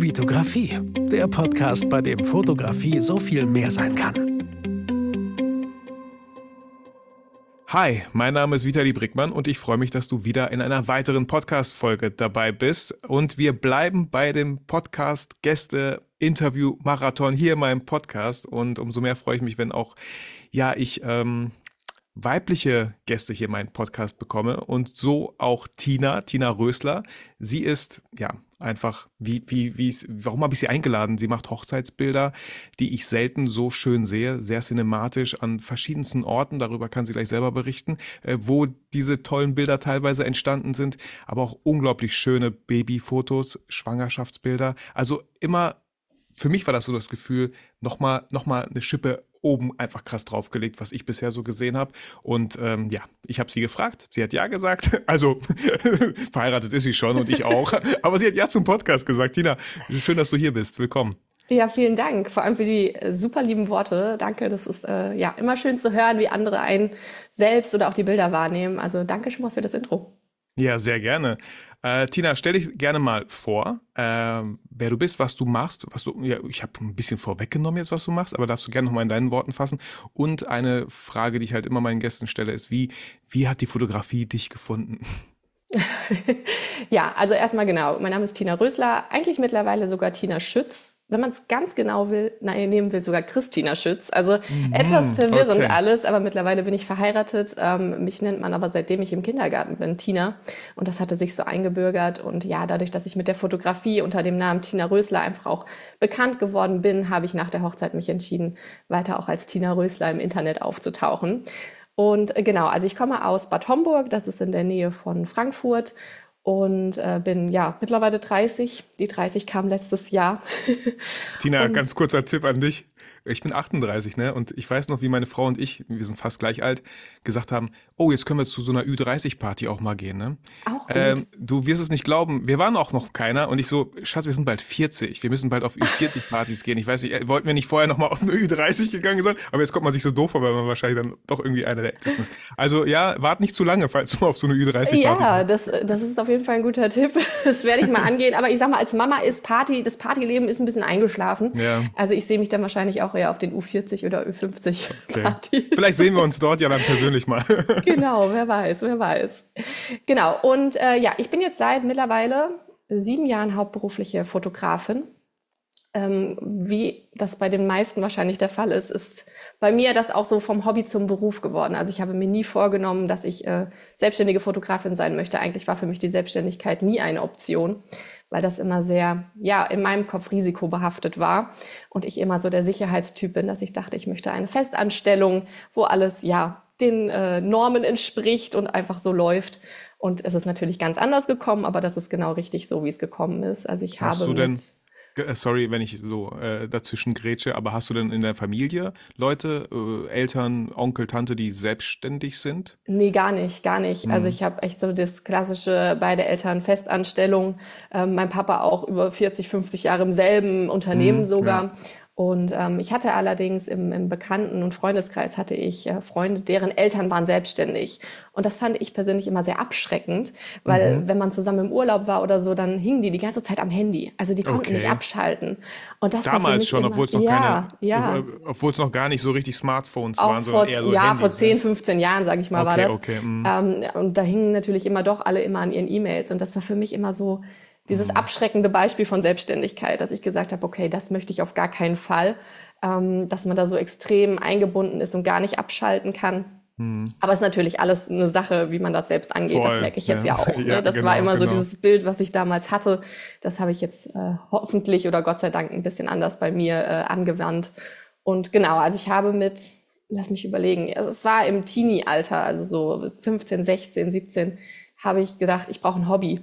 Vitografie, der Podcast, bei dem Fotografie so viel mehr sein kann. Hi, mein Name ist Vitali Brickmann und ich freue mich, dass du wieder in einer weiteren Podcast-Folge dabei bist. Und wir bleiben bei dem Podcast Gäste Interview Marathon hier in meinem Podcast. Und umso mehr freue ich mich, wenn auch, ja, ich ähm, weibliche Gäste hier in meinen Podcast bekomme und so auch Tina, Tina Rösler. Sie ist, ja, einfach, wie, wie, wie warum habe ich sie eingeladen? Sie macht Hochzeitsbilder, die ich selten so schön sehe, sehr cinematisch an verschiedensten Orten, darüber kann sie gleich selber berichten, äh, wo diese tollen Bilder teilweise entstanden sind, aber auch unglaublich schöne Babyfotos, Schwangerschaftsbilder. Also immer, für mich war das so das Gefühl, nochmal noch eine Schippe oben einfach krass draufgelegt, was ich bisher so gesehen habe. Und ähm, ja, ich habe sie gefragt. Sie hat ja gesagt. Also verheiratet ist sie schon und ich auch. Aber sie hat ja zum Podcast gesagt. Tina, schön, dass du hier bist. Willkommen. Ja, vielen Dank. Vor allem für die äh, super lieben Worte. Danke. Das ist äh, ja immer schön zu hören, wie andere einen selbst oder auch die Bilder wahrnehmen. Also danke schon mal für das Intro. Ja, sehr gerne. Äh, Tina, stell dich gerne mal vor, äh, wer du bist, was du machst. Was du, ja, ich habe ein bisschen vorweggenommen jetzt, was du machst, aber darfst du gerne nochmal in deinen Worten fassen. Und eine Frage, die ich halt immer meinen Gästen stelle, ist, wie, wie hat die Fotografie dich gefunden? ja, also erstmal genau. Mein Name ist Tina Rösler, eigentlich mittlerweile sogar Tina Schütz wenn man es ganz genau will, nein, nehmen will, sogar Christina Schütz. Also mhm, etwas verwirrend okay. alles, aber mittlerweile bin ich verheiratet. Ähm, mich nennt man aber seitdem ich im Kindergarten bin Tina. Und das hatte sich so eingebürgert. Und ja, dadurch, dass ich mit der Fotografie unter dem Namen Tina Rösler einfach auch bekannt geworden bin, habe ich nach der Hochzeit mich entschieden, weiter auch als Tina Rösler im Internet aufzutauchen. Und äh, genau, also ich komme aus Bad Homburg, das ist in der Nähe von Frankfurt und äh, bin ja mittlerweile 30. Die 30 kam letztes Jahr. Tina, ganz kurzer Tipp an dich ich bin 38, ne? Und ich weiß noch, wie meine Frau und ich, wir sind fast gleich alt, gesagt haben, oh, jetzt können wir zu so einer Ü30-Party auch mal gehen, ne? Auch gut. Ähm, du wirst es nicht glauben, wir waren auch noch keiner und ich so, Schatz, wir sind bald 40, wir müssen bald auf Ü40-Partys gehen. Ich weiß nicht, äh, wollten wir nicht vorher noch mal auf eine Ü30 gegangen sein, aber jetzt kommt man sich so doof vor, weil man wahrscheinlich dann doch irgendwie einer der Ältesten ist. Also ja, wart nicht zu lange, falls du mal auf so eine Ü30-Party Ja, das, das ist auf jeden Fall ein guter Tipp. Das werde ich mal angehen. Aber ich sag mal, als Mama ist Party, das Partyleben ist ein bisschen eingeschlafen. Ja. Also ich sehe mich dann wahrscheinlich auch eher auf den U40 oder U50 okay. Vielleicht sehen wir uns dort ja dann persönlich mal. genau, wer weiß, wer weiß. Genau, und äh, ja, ich bin jetzt seit mittlerweile sieben Jahren hauptberufliche Fotografin. Ähm, wie das bei den meisten wahrscheinlich der Fall ist, ist bei mir das auch so vom Hobby zum Beruf geworden. Also ich habe mir nie vorgenommen, dass ich äh, selbstständige Fotografin sein möchte. Eigentlich war für mich die Selbstständigkeit nie eine Option weil das immer sehr, ja, in meinem Kopf risikobehaftet war und ich immer so der Sicherheitstyp bin, dass ich dachte, ich möchte eine Festanstellung, wo alles, ja, den äh, Normen entspricht und einfach so läuft. Und es ist natürlich ganz anders gekommen, aber das ist genau richtig so, wie es gekommen ist. Also ich Hast habe du denn sorry, wenn ich so äh, dazwischen grätsche, aber hast du denn in der Familie Leute, äh, Eltern, Onkel, Tante, die selbstständig sind? Nee, gar nicht, gar nicht. Mhm. Also ich habe echt so das klassische, beide Eltern Festanstellung, ähm, mein Papa auch über 40, 50 Jahre im selben Unternehmen mhm, sogar. Ja. Und ähm, ich hatte allerdings im, im Bekannten- und Freundeskreis hatte ich äh, Freunde, deren Eltern waren selbstständig. Und das fand ich persönlich immer sehr abschreckend, weil mhm. wenn man zusammen im Urlaub war oder so, dann hingen die die ganze Zeit am Handy. Also die konnten okay. nicht abschalten. Und das Damals schon, obwohl es noch ja, keine, ja. obwohl es noch gar nicht so richtig Smartphones Auch waren, sondern vor, eher so Ja, Handys, vor 10, 15 Jahren, sage ich mal, okay, war das. Okay, mhm. ähm, und da hingen natürlich immer doch alle immer an ihren E-Mails. Und das war für mich immer so, dieses mhm. abschreckende Beispiel von Selbstständigkeit, dass ich gesagt habe, okay, das möchte ich auf gar keinen Fall, ähm, dass man da so extrem eingebunden ist und gar nicht abschalten kann. Mhm. Aber es ist natürlich alles eine Sache, wie man das selbst angeht. Voll, das merke ich jetzt ja, ja auch. Ne? Ja, das genau, war immer genau. so dieses Bild, was ich damals hatte. Das habe ich jetzt äh, hoffentlich oder Gott sei Dank ein bisschen anders bei mir äh, angewandt. Und genau, also ich habe mit, lass mich überlegen, es war im Teenie-Alter, also so 15, 16, 17, habe ich gedacht, ich brauche ein Hobby.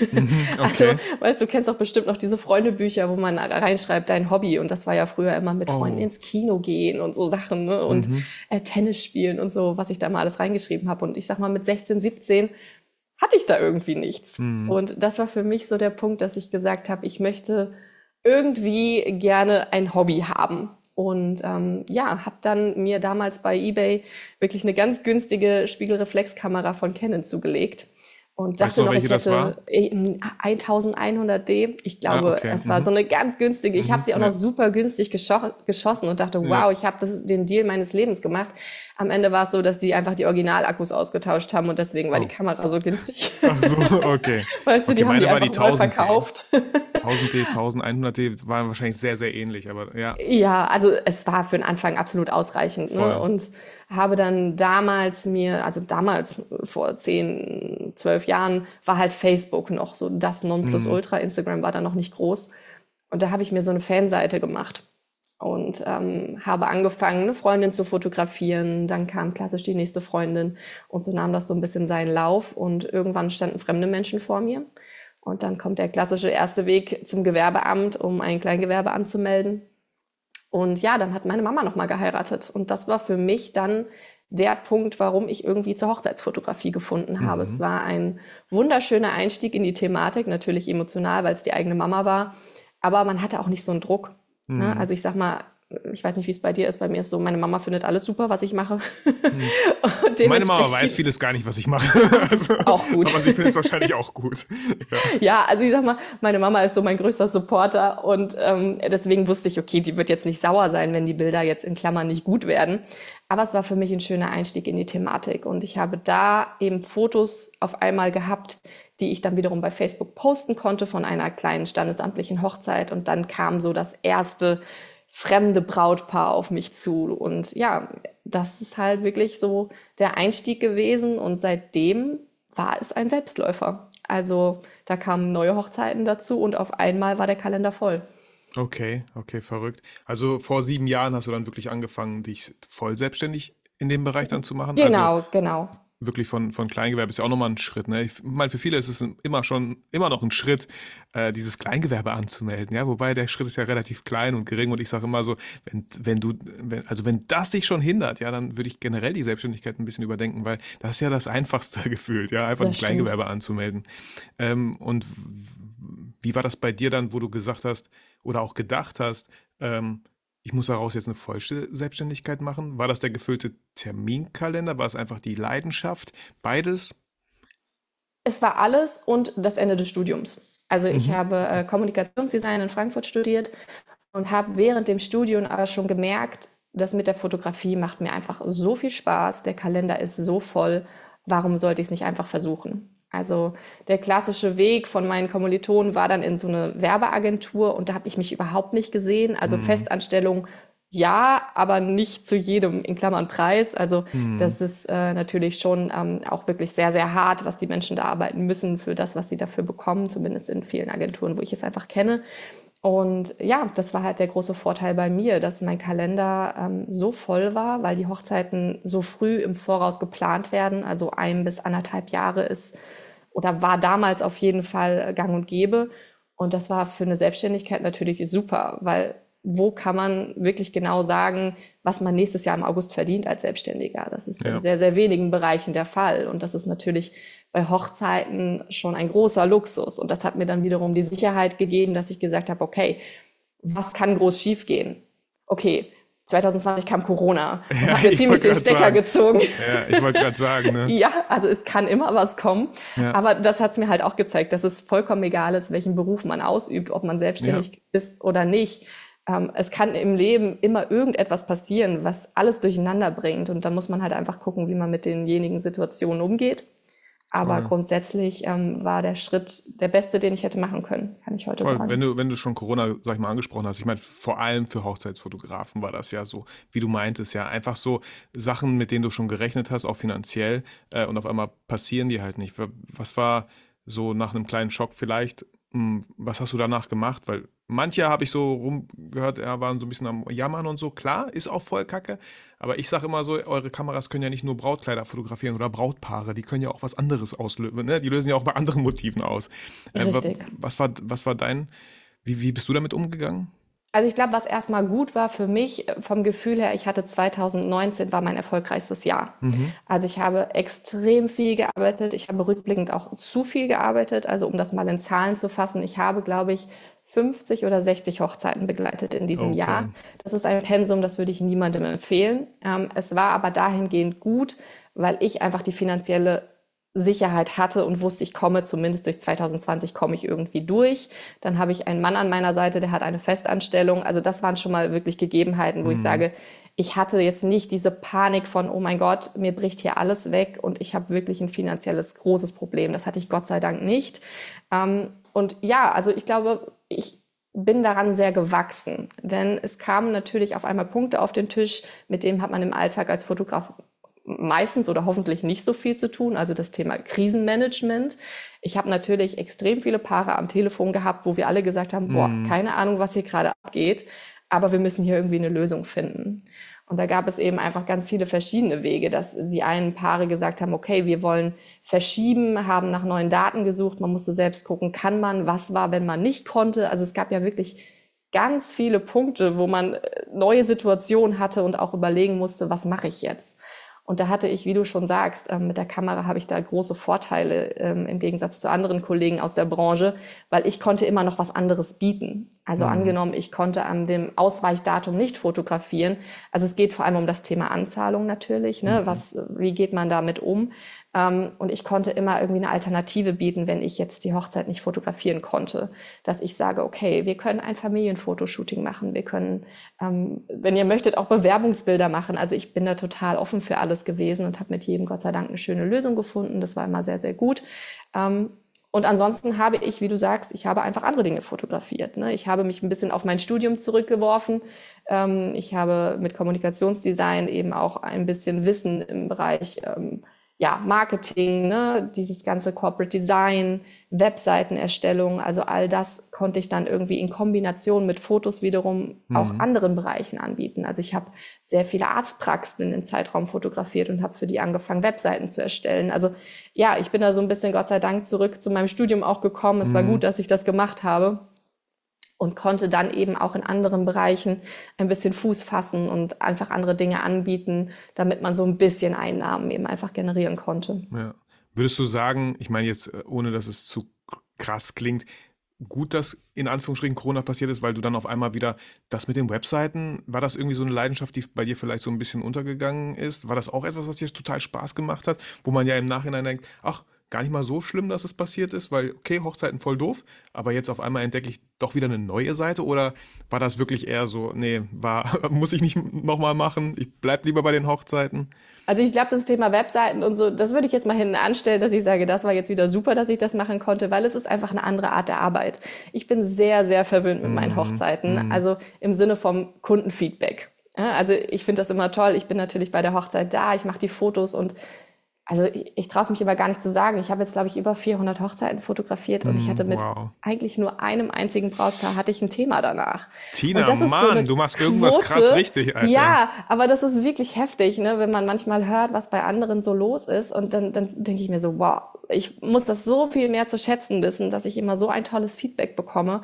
Mhm, okay. Also, weißt du, kennst doch bestimmt noch diese Freundebücher, wo man reinschreibt, dein Hobby. Und das war ja früher immer mit Freunden oh. ins Kino gehen und so Sachen, ne? Und mhm. äh, Tennis spielen und so, was ich da mal alles reingeschrieben habe. Und ich sag mal, mit 16, 17 hatte ich da irgendwie nichts. Mhm. Und das war für mich so der Punkt, dass ich gesagt habe, ich möchte irgendwie gerne ein Hobby haben. Und ähm, ja, habe dann mir damals bei eBay wirklich eine ganz günstige Spiegelreflexkamera von Canon zugelegt und dachte noch, ich hätte 1100D. Ich glaube, ah, okay. es war mhm. so eine ganz günstige. Ich habe sie auch noch super günstig geschossen und dachte, wow, ja. ich habe den Deal meines Lebens gemacht. Am Ende war es so, dass die einfach die Originalakkus ausgetauscht haben und deswegen war oh. die Kamera so günstig. Ach so, okay. weißt du, okay, die haben die einfach die 1000 verkauft. 1000D, 1100D waren wahrscheinlich sehr, sehr ähnlich, aber ja. Ja, also es war für den Anfang absolut ausreichend. Ne? Und habe dann damals mir, also damals vor zehn, zwölf Jahren, war halt Facebook noch so das Nonplusultra. Mhm. Instagram war da noch nicht groß. Und da habe ich mir so eine Fanseite gemacht und ähm, habe angefangen, eine Freundin zu fotografieren. Dann kam klassisch die nächste Freundin und so nahm das so ein bisschen seinen Lauf und irgendwann standen fremde Menschen vor mir. Und dann kommt der klassische erste Weg zum Gewerbeamt, um ein Kleingewerbe anzumelden. Und ja, dann hat meine Mama nochmal geheiratet. Und das war für mich dann der Punkt, warum ich irgendwie zur Hochzeitsfotografie gefunden habe. Mhm. Es war ein wunderschöner Einstieg in die Thematik, natürlich emotional, weil es die eigene Mama war. Aber man hatte auch nicht so einen Druck. Ne? Mhm. Ne? Also ich sag mal, ich weiß nicht, wie es bei dir ist. Bei mir ist so, meine Mama findet alles super, was ich mache. Hm. meine Mama weiß vieles gar nicht, was ich mache. also, auch gut. Aber sie findet es wahrscheinlich auch gut. Ja. ja. also ich sag mal, meine Mama ist so mein größter Supporter und ähm, deswegen wusste ich, okay, die wird jetzt nicht sauer sein, wenn die Bilder jetzt in Klammern nicht gut werden. Aber es war für mich ein schöner Einstieg in die Thematik und ich habe da eben Fotos auf einmal gehabt, die ich dann wiederum bei Facebook posten konnte von einer kleinen standesamtlichen Hochzeit und dann kam so das erste fremde Brautpaar auf mich zu. Und ja, das ist halt wirklich so der Einstieg gewesen und seitdem war es ein Selbstläufer. Also da kamen neue Hochzeiten dazu und auf einmal war der Kalender voll. Okay, okay, verrückt. Also vor sieben Jahren hast du dann wirklich angefangen, dich voll selbstständig in dem Bereich dann zu machen? Genau, also, genau wirklich von, von Kleingewerbe ist ja auch nochmal ein Schritt. Ne? Ich meine, für viele ist es immer schon immer noch ein Schritt, äh, dieses Kleingewerbe anzumelden. Ja, wobei der Schritt ist ja relativ klein und gering und ich sage immer so, wenn, wenn du, wenn, also wenn das dich schon hindert, ja, dann würde ich generell die Selbstständigkeit ein bisschen überdenken, weil das ist ja das Einfachste gefühlt, ja, einfach das ein Kleingewerbe anzumelden. Ähm, und wie war das bei dir dann, wo du gesagt hast oder auch gedacht hast, ähm, ich muss daraus jetzt eine Vollselbstständigkeit machen? War das der gefüllte Terminkalender? War es einfach die Leidenschaft? Beides? Es war alles und das Ende des Studiums. Also ich mhm. habe äh, Kommunikationsdesign in Frankfurt studiert und habe während dem Studium aber schon gemerkt, das mit der Fotografie macht mir einfach so viel Spaß. Der Kalender ist so voll. Warum sollte ich es nicht einfach versuchen? Also der klassische Weg von meinen Kommilitonen war dann in so eine Werbeagentur und da habe ich mich überhaupt nicht gesehen. Also mhm. Festanstellung ja, aber nicht zu jedem in Klammern Preis. Also mhm. das ist äh, natürlich schon ähm, auch wirklich sehr, sehr hart, was die Menschen da arbeiten müssen für das, was sie dafür bekommen, zumindest in vielen Agenturen, wo ich es einfach kenne. Und ja, das war halt der große Vorteil bei mir, dass mein Kalender ähm, so voll war, weil die Hochzeiten so früh im Voraus geplant werden. Also ein bis anderthalb Jahre ist oder war damals auf jeden Fall gang und gäbe. Und das war für eine Selbstständigkeit natürlich super, weil wo kann man wirklich genau sagen, was man nächstes Jahr im August verdient als Selbstständiger. Das ist ja. in sehr, sehr wenigen Bereichen der Fall. Und das ist natürlich bei Hochzeiten schon ein großer Luxus. Und das hat mir dann wiederum die Sicherheit gegeben, dass ich gesagt habe, okay, was kann groß schiefgehen? Okay, 2020 kam Corona und ja, hat mir ziemlich den Stecker sagen. gezogen. Ja, ich wollte gerade sagen. Ne? ja, also es kann immer was kommen. Ja. Aber das hat es mir halt auch gezeigt, dass es vollkommen egal ist, welchen Beruf man ausübt, ob man selbstständig ja. ist oder nicht ähm, es kann im Leben immer irgendetwas passieren, was alles durcheinander bringt. Und da muss man halt einfach gucken, wie man mit denjenigen Situationen umgeht. Aber Voll. grundsätzlich ähm, war der Schritt der beste, den ich hätte machen können, kann ich heute Voll. sagen. Wenn du, wenn du schon Corona, sag ich mal, angesprochen hast, ich meine, vor allem für Hochzeitsfotografen war das ja so, wie du meintest, ja, einfach so Sachen, mit denen du schon gerechnet hast, auch finanziell, äh, und auf einmal passieren die halt nicht. Was war so nach einem kleinen Schock vielleicht hm, was hast du danach gemacht? Weil manche habe ich so rumgehört, ja, waren so ein bisschen am Jammern und so. Klar, ist auch voll kacke. Aber ich sage immer so, eure Kameras können ja nicht nur Brautkleider fotografieren oder Brautpaare, die können ja auch was anderes auslösen. Ne? Die lösen ja auch bei anderen Motiven aus. Äh, Richtig. was, war, was war dein, wie, wie bist du damit umgegangen? Also ich glaube, was erstmal gut war für mich äh, vom Gefühl her, ich hatte 2019 war mein erfolgreichstes Jahr. Mhm. Also ich habe extrem viel gearbeitet. Ich habe rückblickend auch zu viel gearbeitet. Also um das mal in Zahlen zu fassen, ich habe, glaube ich, 50 oder 60 Hochzeiten begleitet in diesem okay. Jahr. Das ist ein Pensum, das würde ich niemandem empfehlen. Ähm, es war aber dahingehend gut, weil ich einfach die finanzielle Sicherheit hatte und wusste, ich komme zumindest durch 2020 komme ich irgendwie durch. Dann habe ich einen Mann an meiner Seite, der hat eine Festanstellung. Also das waren schon mal wirklich Gegebenheiten, wo mhm. ich sage, ich hatte jetzt nicht diese Panik von, oh mein Gott, mir bricht hier alles weg und ich habe wirklich ein finanzielles großes Problem. Das hatte ich Gott sei Dank nicht. Ähm, und ja, also ich glaube, ich bin daran sehr gewachsen, denn es kamen natürlich auf einmal Punkte auf den Tisch, mit denen hat man im Alltag als Fotograf meistens oder hoffentlich nicht so viel zu tun, also das Thema Krisenmanagement. Ich habe natürlich extrem viele Paare am Telefon gehabt, wo wir alle gesagt haben, boah, mhm. keine Ahnung, was hier gerade abgeht, aber wir müssen hier irgendwie eine Lösung finden. Und da gab es eben einfach ganz viele verschiedene Wege, dass die einen Paare gesagt haben, okay, wir wollen verschieben, haben nach neuen Daten gesucht, man musste selbst gucken, kann man, was war, wenn man nicht konnte. Also es gab ja wirklich ganz viele Punkte, wo man äh, neue Situationen hatte und auch überlegen musste, was mache ich jetzt. Und da hatte ich, wie du schon sagst, ähm, mit der Kamera habe ich da große Vorteile ähm, im Gegensatz zu anderen Kollegen aus der Branche, weil ich konnte immer noch was anderes bieten. Also mhm. angenommen, ich konnte an dem Ausweichdatum nicht fotografieren. Also es geht vor allem um das Thema Anzahlung natürlich. Ne? Mhm. Was, wie geht man damit um? Ähm, und ich konnte immer irgendwie eine Alternative bieten, wenn ich jetzt die Hochzeit nicht fotografieren konnte. Dass ich sage, okay, wir können ein Familienfotoshooting machen. Wir können, ähm, wenn ihr möchtet, auch Bewerbungsbilder machen. Also ich bin da total offen für alles gewesen und habe mit jedem Gott sei Dank eine schöne Lösung gefunden. Das war immer sehr, sehr gut. Ähm, und ansonsten habe ich, wie du sagst, ich habe einfach andere Dinge fotografiert. Ne? Ich habe mich ein bisschen auf mein Studium zurückgeworfen. Ähm, ich habe mit Kommunikationsdesign eben auch ein bisschen Wissen im Bereich ähm, ja, Marketing, ne, dieses ganze Corporate Design, Webseitenerstellung, also all das konnte ich dann irgendwie in Kombination mit Fotos wiederum mhm. auch anderen Bereichen anbieten. Also ich habe sehr viele Arztpraxen in den Zeitraum fotografiert und habe für die angefangen, Webseiten zu erstellen. Also ja, ich bin da so ein bisschen Gott sei Dank zurück zu meinem Studium auch gekommen. Es mhm. war gut, dass ich das gemacht habe und konnte dann eben auch in anderen Bereichen ein bisschen Fuß fassen und einfach andere Dinge anbieten, damit man so ein bisschen Einnahmen eben einfach generieren konnte. Ja. Würdest du sagen, ich meine jetzt, äh, ohne dass es zu krass klingt, gut, dass in Anführungsstrichen Corona passiert ist, weil du dann auf einmal wieder das mit den Webseiten, war das irgendwie so eine Leidenschaft, die bei dir vielleicht so ein bisschen untergegangen ist? War das auch etwas, was dir total Spaß gemacht hat, wo man ja im Nachhinein denkt, ach, gar nicht mal so schlimm, dass es passiert ist, weil, okay, Hochzeiten voll doof, aber jetzt auf einmal entdecke ich doch wieder eine neue Seite oder war das wirklich eher so, nee, war, muss ich nicht nochmal machen, ich bleib lieber bei den Hochzeiten? Also ich glaube, das Thema Webseiten und so, das würde ich jetzt mal hinten anstellen, dass ich sage, das war jetzt wieder super, dass ich das machen konnte, weil es ist einfach eine andere Art der Arbeit. Ich bin sehr, sehr verwöhnt mit meinen mhm. Hochzeiten, mhm. also im Sinne vom Kundenfeedback. Also ich finde das immer toll. Ich bin natürlich bei der Hochzeit da, ich mache die Fotos und also ich, ich traue es mich immer gar nicht zu sagen. Ich habe jetzt, glaube ich, über 400 Hochzeiten fotografiert und ich mm, hatte mit wow. eigentlich nur einem einzigen Brautpaar hatte ich ein Thema danach. Tina, Mann, so du machst irgendwas Quote. krass richtig, Alter. Ja, aber das ist wirklich heftig, ne? wenn man manchmal hört, was bei anderen so los ist und dann, dann denke ich mir so, wow, ich muss das so viel mehr zu schätzen wissen, dass ich immer so ein tolles Feedback bekomme.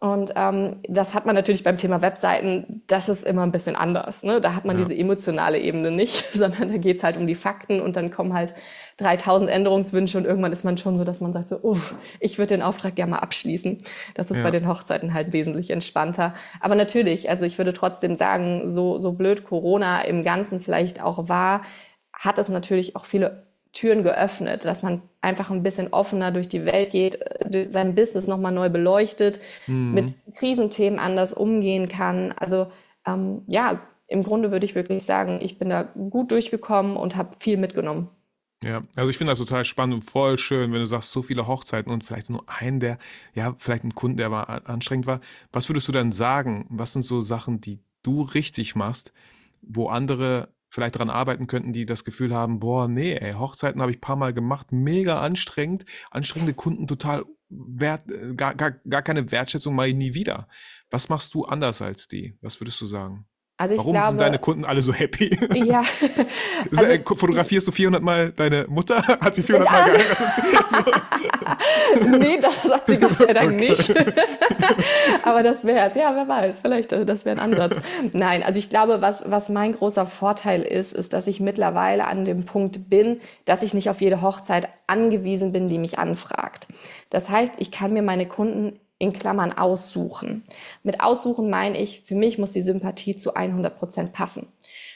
Und ähm, das hat man natürlich beim Thema Webseiten, das ist immer ein bisschen anders. Ne? Da hat man ja. diese emotionale Ebene nicht, sondern da geht's halt um die Fakten und dann kommen halt 3000 Änderungswünsche und irgendwann ist man schon so, dass man sagt so, uff, ich würde den Auftrag gerne mal abschließen. Das ist ja. bei den Hochzeiten halt wesentlich entspannter. Aber natürlich, also ich würde trotzdem sagen, so, so blöd Corona im Ganzen vielleicht auch war, hat es natürlich auch viele Türen geöffnet, dass man einfach ein bisschen offener durch die Welt geht, äh, sein Business nochmal neu beleuchtet, mhm. mit Krisenthemen anders umgehen kann. Also ähm, ja, im Grunde würde ich wirklich sagen, ich bin da gut durchgekommen und habe viel mitgenommen. Ja, also ich finde das total spannend und voll schön, wenn du sagst, so viele Hochzeiten und vielleicht nur einen, der, ja, vielleicht ein Kunden, der aber anstrengend war. Was würdest du dann sagen? Was sind so Sachen, die du richtig machst, wo andere vielleicht daran arbeiten könnten, die das Gefühl haben, boah, nee, ey, Hochzeiten habe ich ein paar Mal gemacht, mega anstrengend, anstrengende Kunden, total wert, äh, gar, gar, gar keine Wertschätzung, mal nie wieder. Was machst du anders als die? Was würdest du sagen? Also Warum glaube, sind deine Kunden alle so happy? Ja. also, äh, Fotografierst du 400 Mal deine Mutter? Hat sie 400 Mal geheiratet? nee, das hat sie Gott sei Dank okay. nicht. Aber das wäre es. Ja, wer weiß. Vielleicht, äh, das wäre ein Ansatz. Nein, also ich glaube, was, was mein großer Vorteil ist, ist, dass ich mittlerweile an dem Punkt bin, dass ich nicht auf jede Hochzeit angewiesen bin, die mich anfragt. Das heißt, ich kann mir meine Kunden in Klammern aussuchen. Mit aussuchen meine ich, für mich muss die Sympathie zu 100 Prozent passen.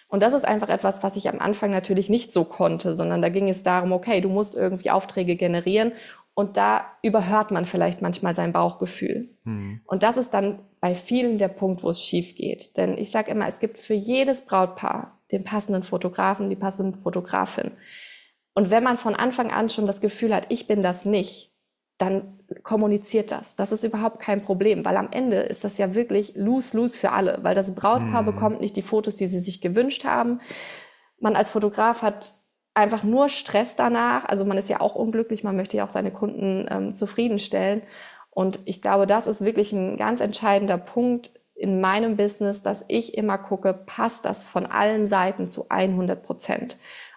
Und das ist einfach etwas, was ich am Anfang natürlich nicht so konnte, sondern da ging es darum, okay, du musst irgendwie Aufträge generieren und da überhört man vielleicht manchmal sein Bauchgefühl. Mhm. Und das ist dann bei vielen der Punkt, wo es schief geht. Denn ich sage immer, es gibt für jedes Brautpaar den passenden Fotografen, die passende Fotografin. Und wenn man von Anfang an schon das Gefühl hat, ich bin das nicht, dann kommuniziert das. Das ist überhaupt kein Problem, weil am Ende ist das ja wirklich lose-lose für alle, weil das Brautpaar mhm. bekommt nicht die Fotos, die sie sich gewünscht haben. Man als Fotograf hat einfach nur Stress danach. Also man ist ja auch unglücklich, man möchte ja auch seine Kunden ähm, zufriedenstellen. Und ich glaube, das ist wirklich ein ganz entscheidender Punkt in meinem Business, dass ich immer gucke, passt das von allen Seiten zu 100 Prozent.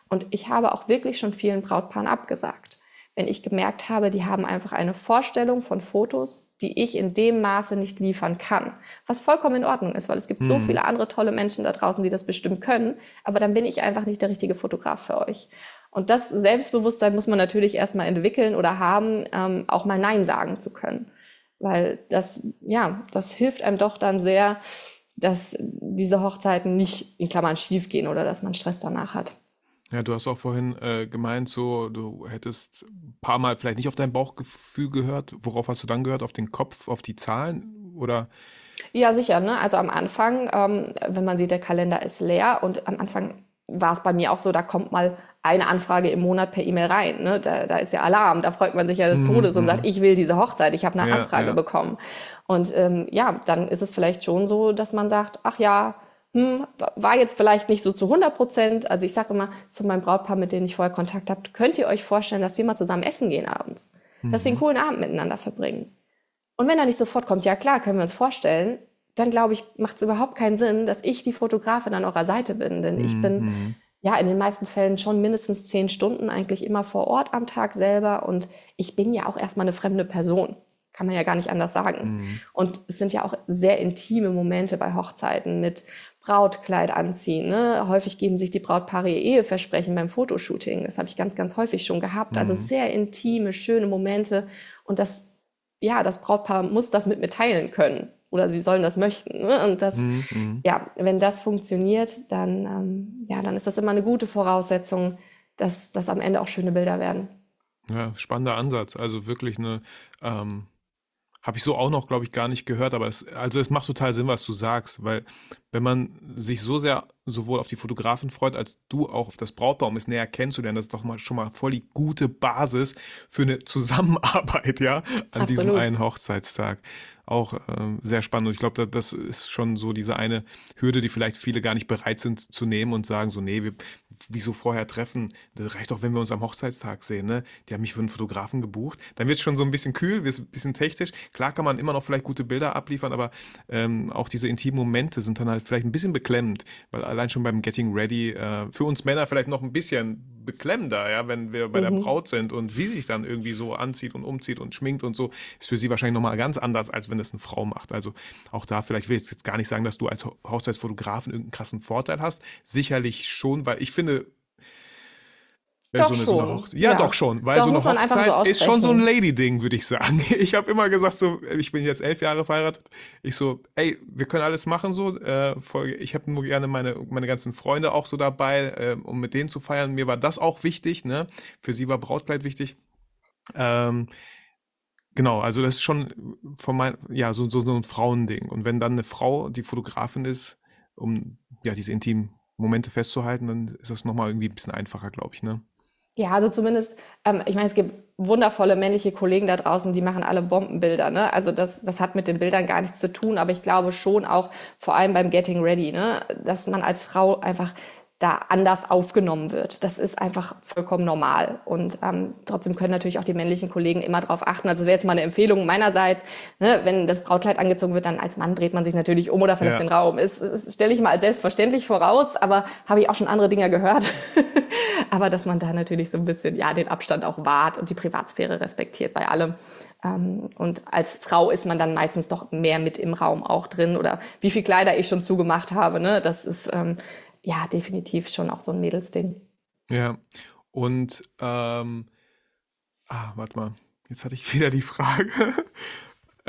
Und ich habe auch wirklich schon vielen Brautpaaren abgesagt wenn ich gemerkt habe, die haben einfach eine Vorstellung von Fotos, die ich in dem Maße nicht liefern kann. Was vollkommen in Ordnung ist, weil es gibt mhm. so viele andere tolle Menschen da draußen, die das bestimmt können. Aber dann bin ich einfach nicht der richtige Fotograf für euch. Und das Selbstbewusstsein muss man natürlich erstmal entwickeln oder haben, ähm, auch mal Nein sagen zu können. Weil das, ja, das hilft einem doch dann sehr, dass diese Hochzeiten nicht in Klammern schief gehen oder dass man Stress danach hat. Ja, du hast auch vorhin äh, gemeint, so du hättest ein paar Mal vielleicht nicht auf dein Bauchgefühl gehört. Worauf hast du dann gehört? Auf den Kopf, auf die Zahlen oder? Ja, sicher. Ne? Also am Anfang, ähm, wenn man sieht, der Kalender ist leer und am Anfang war es bei mir auch so, da kommt mal eine Anfrage im Monat per E-Mail rein. Ne? Da, da ist ja Alarm, da freut man sich ja des mhm, Todes mhm. und sagt, ich will diese Hochzeit, ich habe eine ja, Anfrage ja. bekommen. Und ähm, ja, dann ist es vielleicht schon so, dass man sagt, ach ja, hm, war jetzt vielleicht nicht so zu 100 Prozent. Also ich sage immer zu meinem Brautpaar, mit denen ich vorher Kontakt habe, könnt ihr euch vorstellen, dass wir mal zusammen essen gehen abends? Mhm. Dass wir einen mhm. coolen Abend miteinander verbringen. Und wenn er nicht sofort kommt, ja klar, können wir uns vorstellen, dann glaube ich, macht es überhaupt keinen Sinn, dass ich die Fotografin an eurer Seite bin. Denn ich bin mhm. ja in den meisten Fällen schon mindestens zehn Stunden eigentlich immer vor Ort am Tag selber. Und ich bin ja auch erstmal eine fremde Person. Kann man ja gar nicht anders sagen. Mhm. Und es sind ja auch sehr intime Momente bei Hochzeiten mit Brautkleid anziehen. Ne? Häufig geben sich die Brautpaare ihr Eheversprechen beim Fotoshooting. Das habe ich ganz, ganz häufig schon gehabt. Also mhm. Also sehr intime, schöne Momente. Und das, ja, das Brautpaar muss das mit mir teilen können. Oder sie sollen das möchten. Ne? Und das, mhm, mhm. ja, wenn das funktioniert, dann, ähm, ja, dann ist das immer eine gute Voraussetzung, dass, dass am Ende auch schöne Bilder werden. Ja, spannender Ansatz. Also wirklich eine, ähm habe ich so auch noch, glaube ich, gar nicht gehört, aber es, also es macht total Sinn, was du sagst, weil wenn man sich so sehr sowohl auf die Fotografen freut, als du auch auf das Brautbaum es näher kennenzulernen, das ist doch mal schon mal voll die gute Basis für eine Zusammenarbeit, ja, an Absolut. diesem einen Hochzeitstag. Auch ähm, sehr spannend. Und ich glaube, das ist schon so diese eine Hürde, die vielleicht viele gar nicht bereit sind zu nehmen und sagen so, nee, wir, wieso vorher treffen? Das reicht doch, wenn wir uns am Hochzeitstag sehen. Ne? Die haben mich für einen Fotografen gebucht. Dann wird es schon so ein bisschen kühl, wird ein bisschen technisch. Klar kann man immer noch vielleicht gute Bilder abliefern, aber ähm, auch diese intimen Momente sind dann halt vielleicht ein bisschen beklemmend, weil allein schon beim Getting Ready äh, für uns Männer vielleicht noch ein bisschen beklemmender, ja, wenn wir bei mhm. der Braut sind und sie sich dann irgendwie so anzieht und umzieht und schminkt und so, ist für sie wahrscheinlich nochmal ganz anders, als wenn es eine Frau macht. Also auch da, vielleicht will ich jetzt gar nicht sagen, dass du als Hochzeitsfotografen irgendeinen krassen Vorteil hast. Sicherlich schon, weil ich finde, doch so eine, so eine ja, ja, doch schon, weil doch, so eine Hochzeit so ist schon so ein Lady-Ding, würde ich sagen. Ich habe immer gesagt, so, ich bin jetzt elf Jahre verheiratet. Ich so, ey, wir können alles machen so. Äh, ich habe nur gerne meine, meine ganzen Freunde auch so dabei, äh, um mit denen zu feiern. Mir war das auch wichtig, ne? Für sie war Brautkleid wichtig. Ähm, genau, also das ist schon von mein, ja, so, so, so ein Frauending. Und wenn dann eine Frau die Fotografin ist, um ja diese intimen Momente festzuhalten, dann ist das nochmal irgendwie ein bisschen einfacher, glaube ich, ne? Ja, also zumindest, ähm, ich meine, es gibt wundervolle männliche Kollegen da draußen, die machen alle Bombenbilder. Ne? Also das, das hat mit den Bildern gar nichts zu tun, aber ich glaube schon auch, vor allem beim Getting Ready, ne, dass man als Frau einfach da anders aufgenommen wird. Das ist einfach vollkommen normal. Und ähm, trotzdem können natürlich auch die männlichen Kollegen immer darauf achten. Also es wäre jetzt mal eine Empfehlung meinerseits, ne, wenn das Brautkleid angezogen wird, dann als Mann dreht man sich natürlich um oder verlässt ja. den Raum. Das, das stelle ich mal als selbstverständlich voraus, aber habe ich auch schon andere Dinge gehört. aber dass man da natürlich so ein bisschen ja den Abstand auch wahrt und die Privatsphäre respektiert bei allem. Ähm, und als Frau ist man dann meistens doch mehr mit im Raum auch drin oder wie viel Kleider ich schon zugemacht habe. Ne? Das ist ähm, ja, definitiv schon auch so ein Mädelsding. Ja, und ähm, ah, warte mal, jetzt hatte ich wieder die Frage.